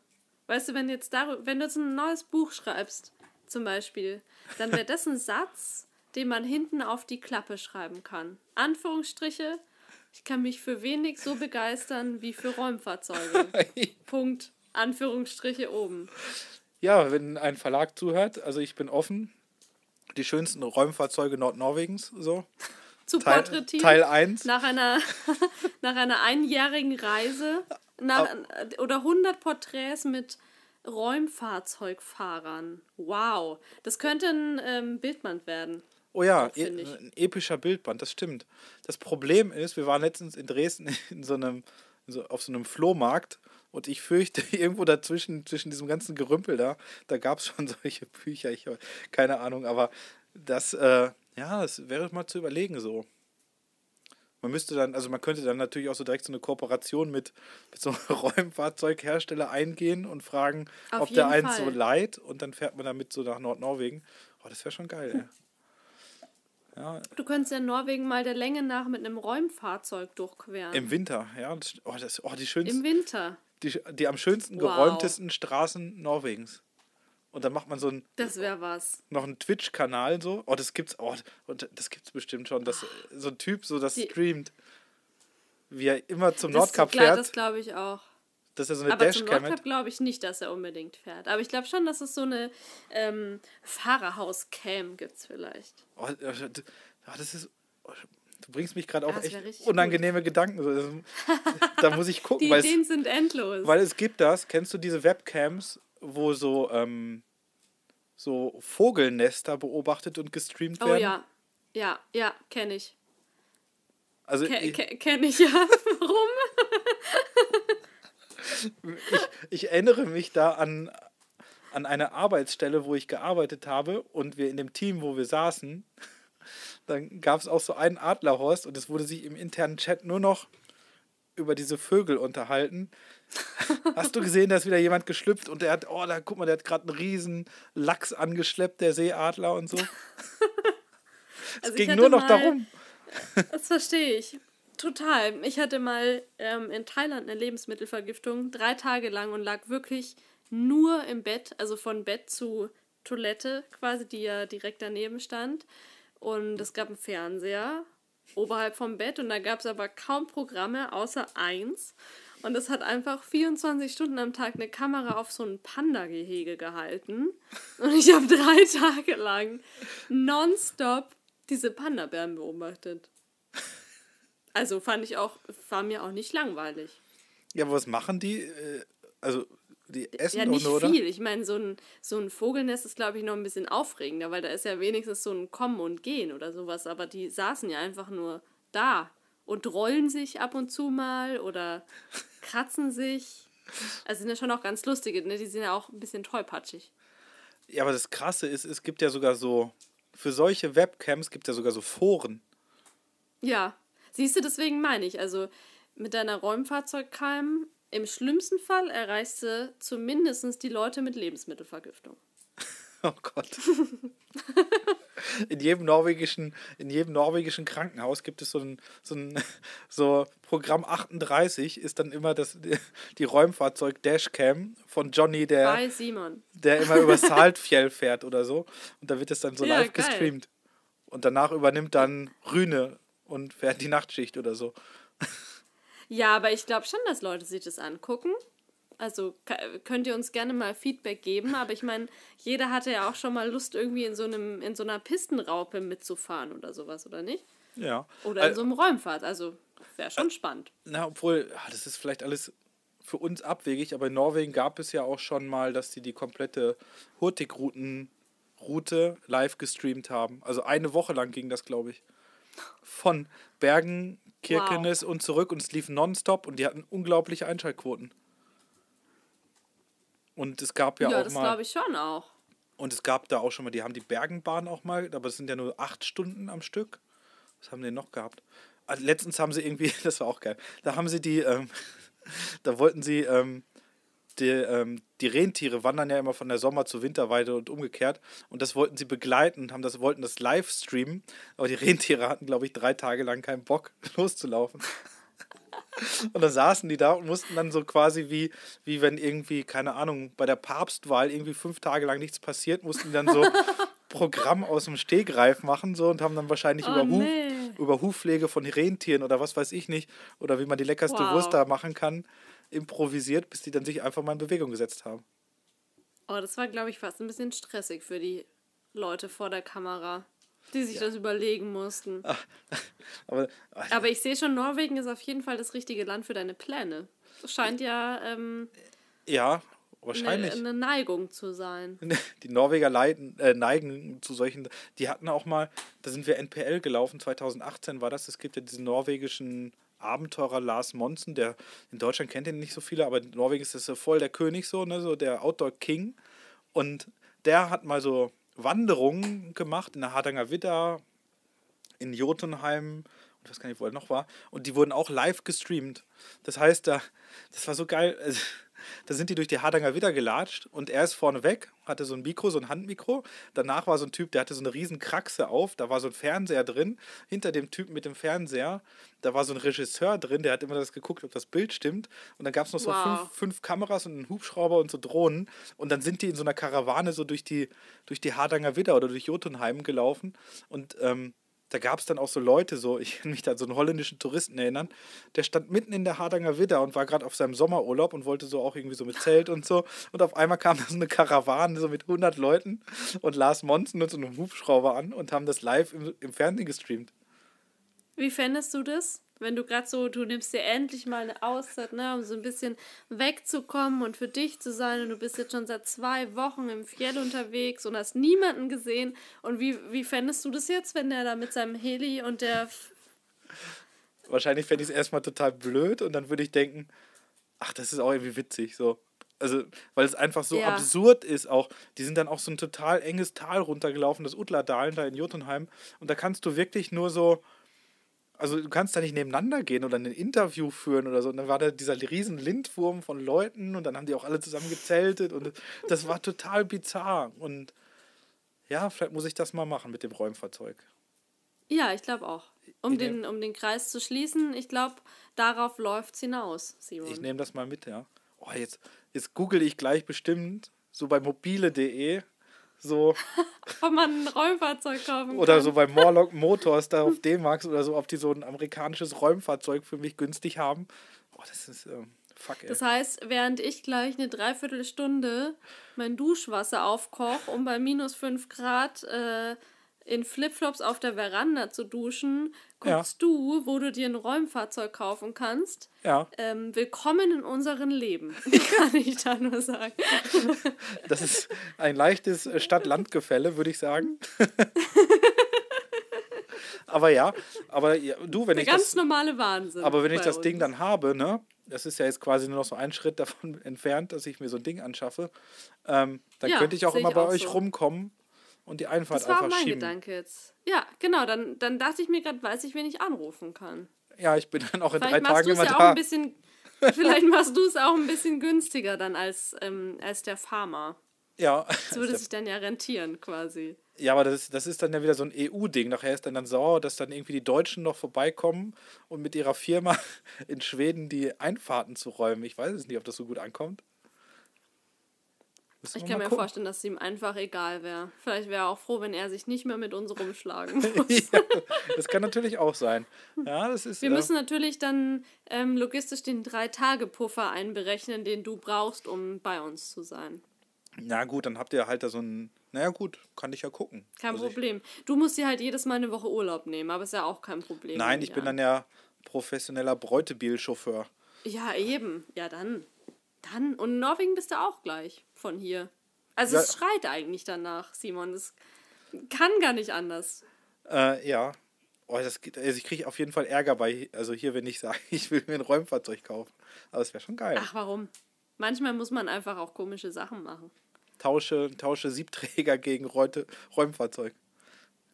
weißt du, wenn jetzt darüber, wenn du jetzt ein neues Buch schreibst, zum Beispiel, dann wäre das ein Satz, den man hinten auf die Klappe schreiben kann. Anführungsstriche, ich kann mich für wenig so begeistern wie für Räumfahrzeuge. *laughs* Punkt. Anführungsstriche oben. Ja, wenn ein Verlag zuhört, also ich bin offen. Die schönsten Räumfahrzeuge Nordnorwegens, so. Zu Teil, porträtieren. Teil 1. Nach einer, *laughs* nach einer einjährigen Reise nach, oder 100 Porträts mit Räumfahrzeugfahrern. Wow. Das könnte ein ähm, Bildband werden. Oh ja, e ein epischer Bildband, das stimmt. Das Problem ist, wir waren letztens in Dresden *laughs* in so einem, so, auf so einem Flohmarkt und ich fürchte, *laughs* irgendwo dazwischen, zwischen diesem ganzen Gerümpel da, da gab es schon *laughs* solche Bücher, ich habe keine Ahnung, aber das, äh, ja, das wäre mal zu überlegen so. Man müsste dann, also man könnte dann natürlich auch so direkt so eine Kooperation mit, mit so einem *laughs* Räumfahrzeughersteller eingehen und fragen, Auf ob der einen so leiht und dann fährt man damit so nach Nordnorwegen. Oh, das wäre schon geil, ey. Ja, Du könntest ja Norwegen mal der Länge nach mit einem Räumfahrzeug durchqueren. im Winter, ja. Oh, das, oh, die Im schönsten, Winter. Die, die am schönsten Wow. geräumtesten Straßen Norwegens. Und dann macht man so ein, Das wäre was. noch einen Twitch-Kanal so. Oh, das gibt's, oh, und das gibt's bestimmt schon, dass so ein Typ so das Die- streamt. Wie er immer zum Nordkap klar, fährt, das glaube ich auch. dass er so eine Aber zum Dashcam Nordkap hat. glaube ich nicht, dass er unbedingt fährt. Aber ich glaube schon, dass es so eine ähm, Fahrerhaus-Cam gibt vielleicht. Oh, d- ah, das ist. Oh, Du bringst mich gerade auch Ah, echt unangenehme Gedanken. So, das- *laughs* Da muss ich gucken, Die es, Ideen sind endlos. Weil es gibt das, kennst du diese Webcams, wo so, ähm, so Vogelnester beobachtet und gestreamt oh werden? ja. Ja, ja, kenne ich. Also Ke ke kenne ich ja. *laughs* Warum? ich, ich erinnere mich da an, an eine Arbeitsstelle, wo ich gearbeitet habe und wir in dem Team, wo wir saßen, dann gab es auch so einen Adlerhorst und es wurde sich im internen Chat nur noch über diese Vögel unterhalten. *laughs* Hast du gesehen, da ist wieder jemand geschlüpft und der hat, oh, da guck mal, der hat gerade einen riesen Lachs angeschleppt, der Seeadler und so. *laughs* Es Also ging nur noch mal- darum. *laughs* Das verstehe ich. Total. Ich hatte mal ähm, in Thailand eine Lebensmittelvergiftung, drei Tage lang und lag wirklich nur im Bett, also von Bett zu Toilette quasi, die ja direkt daneben stand. Und es gab einen Fernseher oberhalb vom Bett und da gab es aber kaum Programme außer eins. Und es hat einfach 24 Stunden am Tag eine Kamera auf so ein Panda-Gehege gehalten. Und ich habe drei *laughs* Tage lang nonstop diese Panda-Bären beobachtet. Also fand ich auch, war mir auch nicht langweilig. Ja, aber was machen die? Äh, Also, die essen Ja, nicht nur, oder? viel. Ich meine, so ein, so ein Vogelnest ist, glaube ich, noch ein bisschen aufregender, weil da ist ja wenigstens so ein Kommen und Gehen oder sowas. Aber die saßen ja einfach nur da und rollen sich ab und zu mal oder *laughs* kratzen sich. Also sind ja schon auch ganz lustige, ne? Die sind ja auch ein bisschen tollpatschig. Ja, aber das Krasse ist, es gibt ja sogar so, für solche Webcams gibt es ja sogar so Foren. Ja, siehst du, deswegen meine ich. Also mit deiner Räumfahrzeugcam, im schlimmsten Fall erreichst du zumindest die Leute mit Lebensmittelvergiftung. *laughs* Oh Gott. In jedem norwegischen, in jedem norwegischen Krankenhaus gibt es so ein, so ein *laughs* so Programm 38 ist dann immer das, *laughs* die Räumfahrzeug Dashcam von Johnny, der, Bei Simon. der immer über Saltfjell fährt oder so. Und da wird es dann so Ja, live geil. gestreamt. Und danach übernimmt dann Rühne und fährt die Nachtschicht oder so. Ja, aber ich glaube schon, dass Leute sich das angucken. Also könnt ihr uns gerne mal Feedback geben, aber ich meine, jeder hatte ja auch schon mal Lust, irgendwie in so einem, in so einer Pistenraupe mitzufahren oder sowas, oder nicht? Ja. Oder in so einem Räumfahrt. Also wäre schon spannend. Na, obwohl, ah, das ist vielleicht alles für uns abwegig, aber in Norwegen gab es ja auch schon mal, dass die die komplette Hurtigruten-Route live gestreamt haben. Also eine Woche lang ging das, glaube ich. Von Bergen, Kirkenes und zurück und es lief nonstop und die hatten unglaubliche Einschaltquoten. Und es gab ja, Ja, auch das mal. glaube ich schon auch. Und es gab da auch schon mal, die haben die Bergenbahn auch mal, aber es sind ja nur acht Stunden am Stück. Was haben die noch gehabt? Ah, Letztens haben sie irgendwie, *laughs* das war auch geil, da haben sie die, ähm, *laughs* da wollten sie, ähm, die, ähm, die Rentiere wandern ja immer von der Sommer- zur Winterweide und umgekehrt. Und das wollten sie begleiten und haben das, wollten das live streamen. Aber die Rentiere hatten, glaube ich, drei Tage lang keinen Bock, *laughs* loszulaufen. Und dann saßen die da und mussten dann so quasi wie, wie wenn irgendwie, keine Ahnung, bei der Papstwahl irgendwie fünf Tage lang nichts passiert, mussten die dann so *laughs* Programm aus dem Stegreif machen so und haben dann wahrscheinlich Oh, über, Huf, nee. über Hufpflege von Rentieren oder was weiß ich nicht oder wie man die leckerste Wow. Wurst da machen kann, improvisiert, bis die dann sich einfach mal in Bewegung gesetzt haben. Oh, das war, glaube ich, fast ein bisschen stressig für die Leute vor der Kamera, die sich das überlegen mussten. *laughs* Aber Aber ich sehe schon, Norwegen ist auf jeden Fall das richtige Land für deine Pläne. Das scheint ja ähm, ja, eine, wahrscheinlich. eine Neigung zu sein. *laughs* Die Norweger leiden, äh, neigen zu solchen. Die hatten auch mal, da sind wir NPL gelaufen, 2018 war das. Es gibt ja diesen norwegischen Abenteurer Lars Monsen, der in Deutschland kennt ihn nicht so viele, aber in Norwegen ist das so voll der König, so, ne, so der Outdoor King. Und der hat mal so Wanderungen gemacht in der Hardanger Widder, in Jotunheim und ich weiß gar nicht, wo er noch war. Und die wurden auch live gestreamt. Das heißt, da, das war so geil. also, Da sind die durch die Hardanger Widder gelatscht und er ist vorne weg, hatte so ein Mikro, so ein Handmikro. Danach war so ein Typ, der hatte so eine riesen Kraxe auf, da war so ein Fernseher drin. Hinter dem Typen mit dem Fernseher, da war so ein Regisseur drin, der hat immer das geguckt, ob das Bild stimmt. Und dann gab es noch so Wow. fünf, fünf Kameras und einen Hubschrauber und so Drohnen. Und dann sind die in so einer Karawane so durch die, durch die Hardanger Widder oder durch Jotunheim gelaufen. Und ähm, da gab es dann auch so Leute, so, ich kann mich da an so einen holländischen Touristen erinnern, der stand mitten in der Hardanger Widder und war gerade auf seinem Sommerurlaub und wollte so auch irgendwie so mit Zelt und so. Und auf einmal kam da so eine Karawane so mit 100 Leuten und Lars Monsen und so einem Hubschrauber an und haben das live im, im Fernsehen gestreamt. Wie fändest du das? Wenn du gerade so, du nimmst dir endlich mal eine Auszeit, ne, um so ein bisschen wegzukommen und für dich zu sein und du bist jetzt schon seit zwei Wochen im Fjell unterwegs und hast niemanden gesehen. Und wie, wie fändest du das jetzt, wenn der da mit seinem Heli und der Wahrscheinlich fände ich es erstmal total blöd und dann würde ich denken, ach, das ist auch irgendwie witzig, so. Also, weil es einfach so Ja. absurd ist auch. Die sind dann auch so ein total enges Tal runtergelaufen, das Utladalen da in Jotunheim. Und da kannst du wirklich nur so, also du kannst da nicht nebeneinander gehen oder ein Interview führen oder so. Und dann war da dieser riesen Lindwurm von Leuten und dann haben die auch alle zusammen gezeltet und das war total bizarr. Und ja, vielleicht muss ich das mal machen mit dem Räumfahrzeug. Ja, ich glaube auch. Um Ich den, um den Kreis zu schließen, ich glaube, darauf läuft's hinaus, Ich Simon. nehme das mal mit, ja. Oh, jetzt, jetzt google ich gleich bestimmt, so bei mobile.de, so, *laughs* Ob man ein Räumfahrzeug kaufen oder kann. so bei Morlock Motors da auf D-Max oder so, ob die so ein amerikanisches Räumfahrzeug für mich günstig haben. Oh, das ist, ähm, fuck, ey. Das heißt, während ich gleich eine Dreiviertelstunde mein Duschwasser aufkoche, um bei minus 5 Grad äh, in Flipflops auf der Veranda zu duschen, guckst du, wo du dir ein Räumfahrzeug kaufen kannst. Ja. Ähm, willkommen in unserem Leben, *laughs* kann ich da nur sagen. *laughs* Das ist ein leichtes äh, Stadt-Land-Gefälle, würde ich sagen. *laughs* aber ja, aber ja, du, wenn Der ich ganz das, normale Wahnsinn. aber wenn ich das Ding uns. dann habe, ne, das ist ja jetzt quasi nur noch so ein Schritt davon entfernt, dass ich mir so ein Ding anschaffe, ähm, dann Ja, könnte ich auch immer ich bei auch euch so. rumkommen und die Einfahrt Das war auch einfach mein schieben. Gedanke jetzt. Ja, genau, dann, dann dachte ich mir gerade, weiß ich, wen ich anrufen kann. Ja, ich bin dann auch in drei Vielleicht machst Tagen immer ja auch da. ein bisschen. *laughs* Vielleicht machst du es auch ein bisschen günstiger dann als, ähm, als der Farmer. Ja. *laughs* Das würde sich dann ja rentieren, quasi. Ja, aber das, das ist dann ja wieder so ein EU-Ding. Nachher ist dann dann sauer, dass dann irgendwie die Deutschen noch vorbeikommen und mit ihrer Firma *laughs* in Schweden die Einfahrten zu räumen. Ich weiß es nicht, ob das so gut ankommt. Müssen Ich kann mir gucken. vorstellen, dass es ihm einfach egal wäre. Vielleicht wäre er auch froh, wenn er sich nicht mehr mit uns rumschlagen *laughs* muss. ja, das kann natürlich auch sein. Ja, das ist. Wir äh, müssen natürlich dann ähm, logistisch den Drei-Tage-Puffer einberechnen, den du brauchst, um bei uns zu sein. na gut, dann habt ihr halt da so ein. Naja, gut, kann ich ja gucken. Kein Also ich- Problem. Du musst dir halt jedes Mal eine Woche Urlaub nehmen, aber ist ja auch kein Problem. Nein, ich bin an. dann ja professioneller Bräutebil-Chauffeur. Ja, eben. Ja, dann. Dann. Und in Norwegen bist du auch gleich von hier. Also Ja. es schreit eigentlich danach, Simon. Es kann gar nicht anders. Äh, ja. Oh, das, also ich kriege auf jeden Fall Ärger bei, also hier, wenn ich sage, *laughs* ich will mir ein Räumfahrzeug kaufen. Aber es wäre schon geil. Ach, warum? Manchmal muss man einfach auch komische Sachen machen. Tausche, tausche Siebträger gegen Reute, Räumfahrzeug.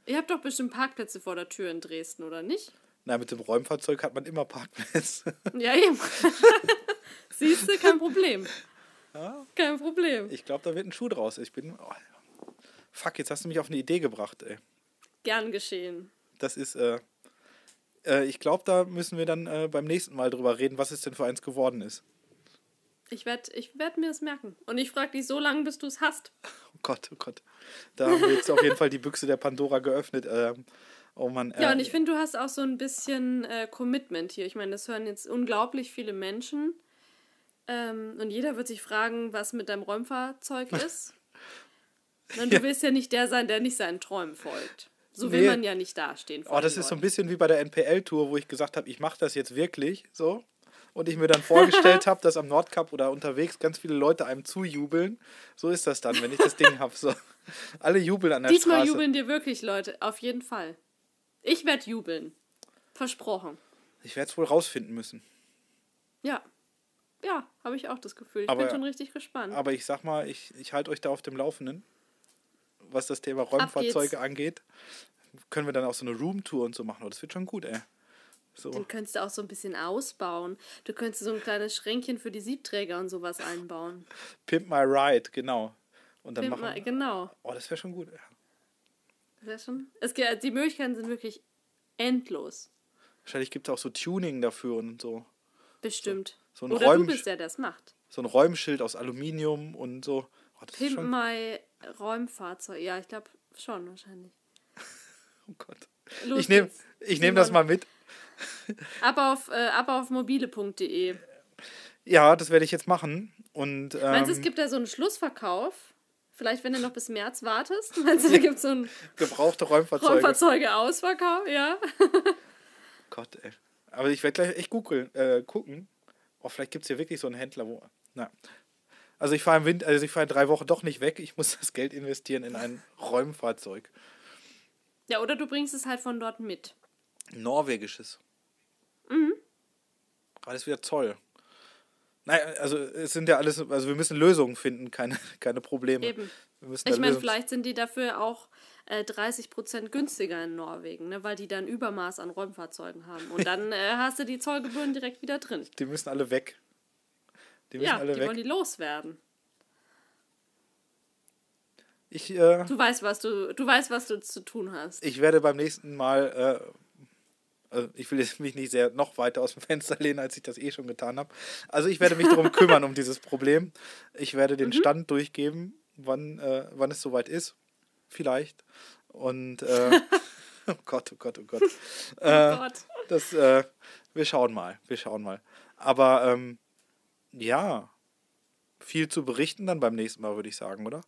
Ihr habt doch bestimmt Parkplätze vor der Tür in Dresden, oder nicht? Na, mit dem Räumfahrzeug hat man immer Parkplätze. Ja, eben. *laughs* Siehst du, kein Problem. Kein Problem. Ich glaube, da wird ein Schuh draus. Ich bin. Oh, fuck, jetzt hast du mich auf eine Idee gebracht, ey. Gern geschehen. Das ist, äh. äh ich glaube, da müssen wir dann äh, beim nächsten Mal drüber reden, was es denn für eins geworden ist. Ich werde ich werd mir das merken. Und ich frage dich so lange, bis du es hast. Oh Gott, oh Gott. Da haben wir jetzt auf jeden Fall die Büchse der Pandora geöffnet. Ähm, oh Mann. Ja, äh, und ich finde, du hast auch so ein bisschen äh, Commitment hier. Ich meine, das hören jetzt unglaublich viele Menschen. Ähm, und jeder wird sich fragen, was mit deinem Räumfahrzeug *laughs* ist. Und du willst ja nicht der sein, der nicht seinen Träumen folgt. So will Nee. man ja nicht dastehen. Oh, das ist so ein Leuten. bisschen wie bei der NPL-Tour, wo ich gesagt habe, ich mache das jetzt wirklich so. Und ich mir dann vorgestellt *laughs* habe, dass am Nordkap oder unterwegs ganz viele Leute einem zujubeln. So ist das dann, wenn ich das Ding habe. So. Alle jubeln an der Diesmal Straße. jubeln dir wirklich Leute, auf jeden Fall. Ich werde jubeln. Versprochen. Ich werde es wohl rausfinden müssen. Ja. Ja, habe ich auch das Gefühl. Ich Aber- bin schon richtig gespannt. Aber ich sag mal, ich, ich halte euch da auf dem Laufenden, was das Thema Räumfahrzeuge angeht. Können wir dann auch so eine Roomtour und so machen. Das wird schon gut, ey. So. Den könntest du auch so ein bisschen ausbauen. Du könntest so ein kleines Schränkchen für die Siebträger und sowas einbauen. Pimp My Ride, genau. Und dann Pimp machen mal- Genau. Oh, das wäre schon gut. Ja. Sehr schon. Es, die Möglichkeiten sind wirklich endlos. Wahrscheinlich gibt es auch so Tuning dafür und so. Bestimmt. So ein Oder Räum- du bist der, der es macht. So ein Räumschild aus Aluminium und so. Oh, Pimp schon, My Räumfahrzeug. Ja, ich glaube schon wahrscheinlich. *laughs* oh Gott. Los Ich nehme ich nehm das mal mit. *laughs* Ab auf, äh, ab auf mobile.de. Ja, das werde ich jetzt machen. Und ähm, Meinst du, es gibt da so einen Schlussverkauf? Vielleicht, wenn du noch bis März wartest? *laughs* Meinst du, da gibt es so einen gebrauchte Räumfahrzeuge. Räumfahrzeuge-Ausverkauf? Ja. Gott, ey. Aber ich werde gleich echt googeln, äh, gucken. Oh, vielleicht gibt es hier wirklich so einen Händler, wo. Na. Also ich fahre im Winter, also ich fahre in drei Wochen doch nicht weg. Ich muss *laughs* das Geld investieren in ein Räumfahrzeug. Ja, oder du bringst es halt von dort mit. Norwegisches. Mhm. Alles wieder Zoll. Nein, also es sind ja alles, also wir müssen Lösungen finden, keine, *laughs* keine Probleme. Eben. Ich meine, vielleicht sind die dafür auch äh, 30% günstiger in Norwegen, ne, weil die dann Übermaß an Räumfahrzeugen haben. Und dann äh, *laughs* hast du die Zollgebühren direkt wieder drin. Die müssen alle weg. Die müssen Ja, alle die weg. wollen die loswerden. Ich, äh, Du weißt, was du, du weißt, was du zu tun hast. ich werde beim nächsten Mal, äh, ich will mich nicht sehr noch weiter aus dem Fenster lehnen, als ich das eh schon getan habe. Also ich werde mich darum *laughs* kümmern, um dieses Problem. Ich werde Mhm. den Stand durchgeben, wann, äh, wann es soweit ist. Vielleicht. Und, äh, *laughs* oh Gott, oh Gott, oh Gott. Äh, oh Gott. Das, äh, wir schauen mal, wir schauen mal. Aber ähm, ja, viel zu berichten dann beim nächsten Mal, würde ich sagen, oder?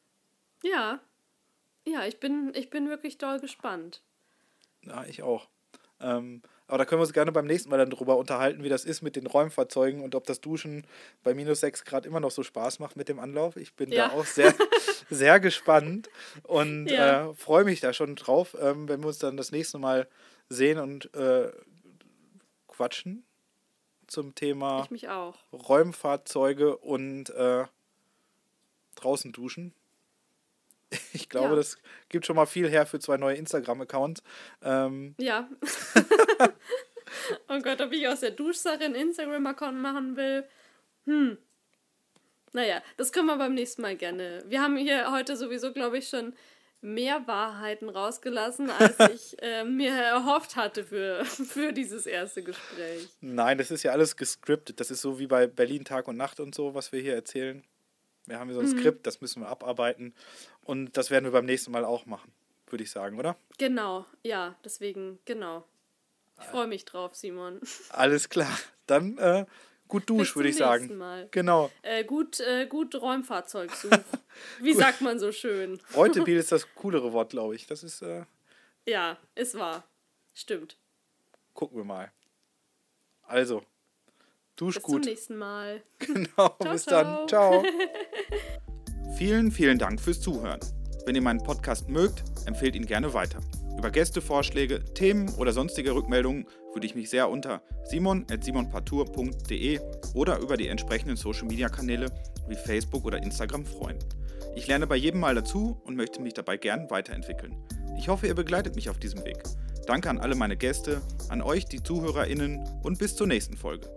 Ja. Ja, ich bin, ich bin wirklich doll gespannt. Ja, ich auch. Ähm, Aber da können wir uns gerne beim nächsten Mal dann drüber unterhalten, wie das ist mit den Räumfahrzeugen und ob das Duschen bei minus 6 Grad immer noch so Spaß macht mit dem Anlauf. Ich bin Ja. da auch sehr, *laughs* sehr gespannt und Ja. äh, freue mich da schon drauf, ähm, wenn wir uns dann das nächste Mal sehen und äh, quatschen zum Thema. Räumfahrzeuge und äh, draußen duschen. *laughs* Ich glaube, Ja. das gibt schon mal viel her für zwei neue Instagram-Accounts. Ähm, Ja. *laughs* oh Gott, ob ich aus der Duschsache einen Instagram-Account machen will. Hm. Naja, das können wir beim nächsten Mal gerne. Wir haben hier heute sowieso, glaube ich, schon mehr Wahrheiten rausgelassen, als *laughs* ich äh, mir erhofft hatte für, für dieses erste Gespräch. nein, das ist ja alles gescriptet. Das ist so wie bei Berlin Tag und Nacht und so, was wir hier erzählen. Wir haben hier so ein Skript, das müssen wir abarbeiten. Und das werden wir beim nächsten Mal auch machen, würde ich sagen, oder? Genau, ja, deswegen, genau. Ich freue mich drauf, Simon. Alles klar. Dann äh, gut Bis dusch, würde ich zum sagen. nächsten Mal. Genau. Äh, gut, äh, gut Räumfahrzeug *laughs* suchen. Wie sagt man so schön? Reutebiel *laughs* ist das coolere Wort, glaube ich. Das ist, äh, Ja, ist wahr. Stimmt. gucken wir mal. Also, dusch Bis gut. zum nächsten Mal. *laughs* Genau, Ciao, bis ciao. dann. Ciao. Vielen, vielen Dank fürs Zuhören. Wenn ihr meinen Podcast mögt, empfehlt ihn gerne weiter. Über Gästevorschläge, Themen oder sonstige Rückmeldungen würde ich mich sehr unter simon.simonpartour.de oder über die entsprechenden Social Media Kanäle wie Facebook oder Instagram freuen. Ich lerne bei jedem Mal dazu und möchte mich dabei gern weiterentwickeln. Ich hoffe, ihr begleitet mich auf diesem Weg. Danke an alle meine Gäste, an euch, die ZuhörerInnen und bis zur nächsten Folge.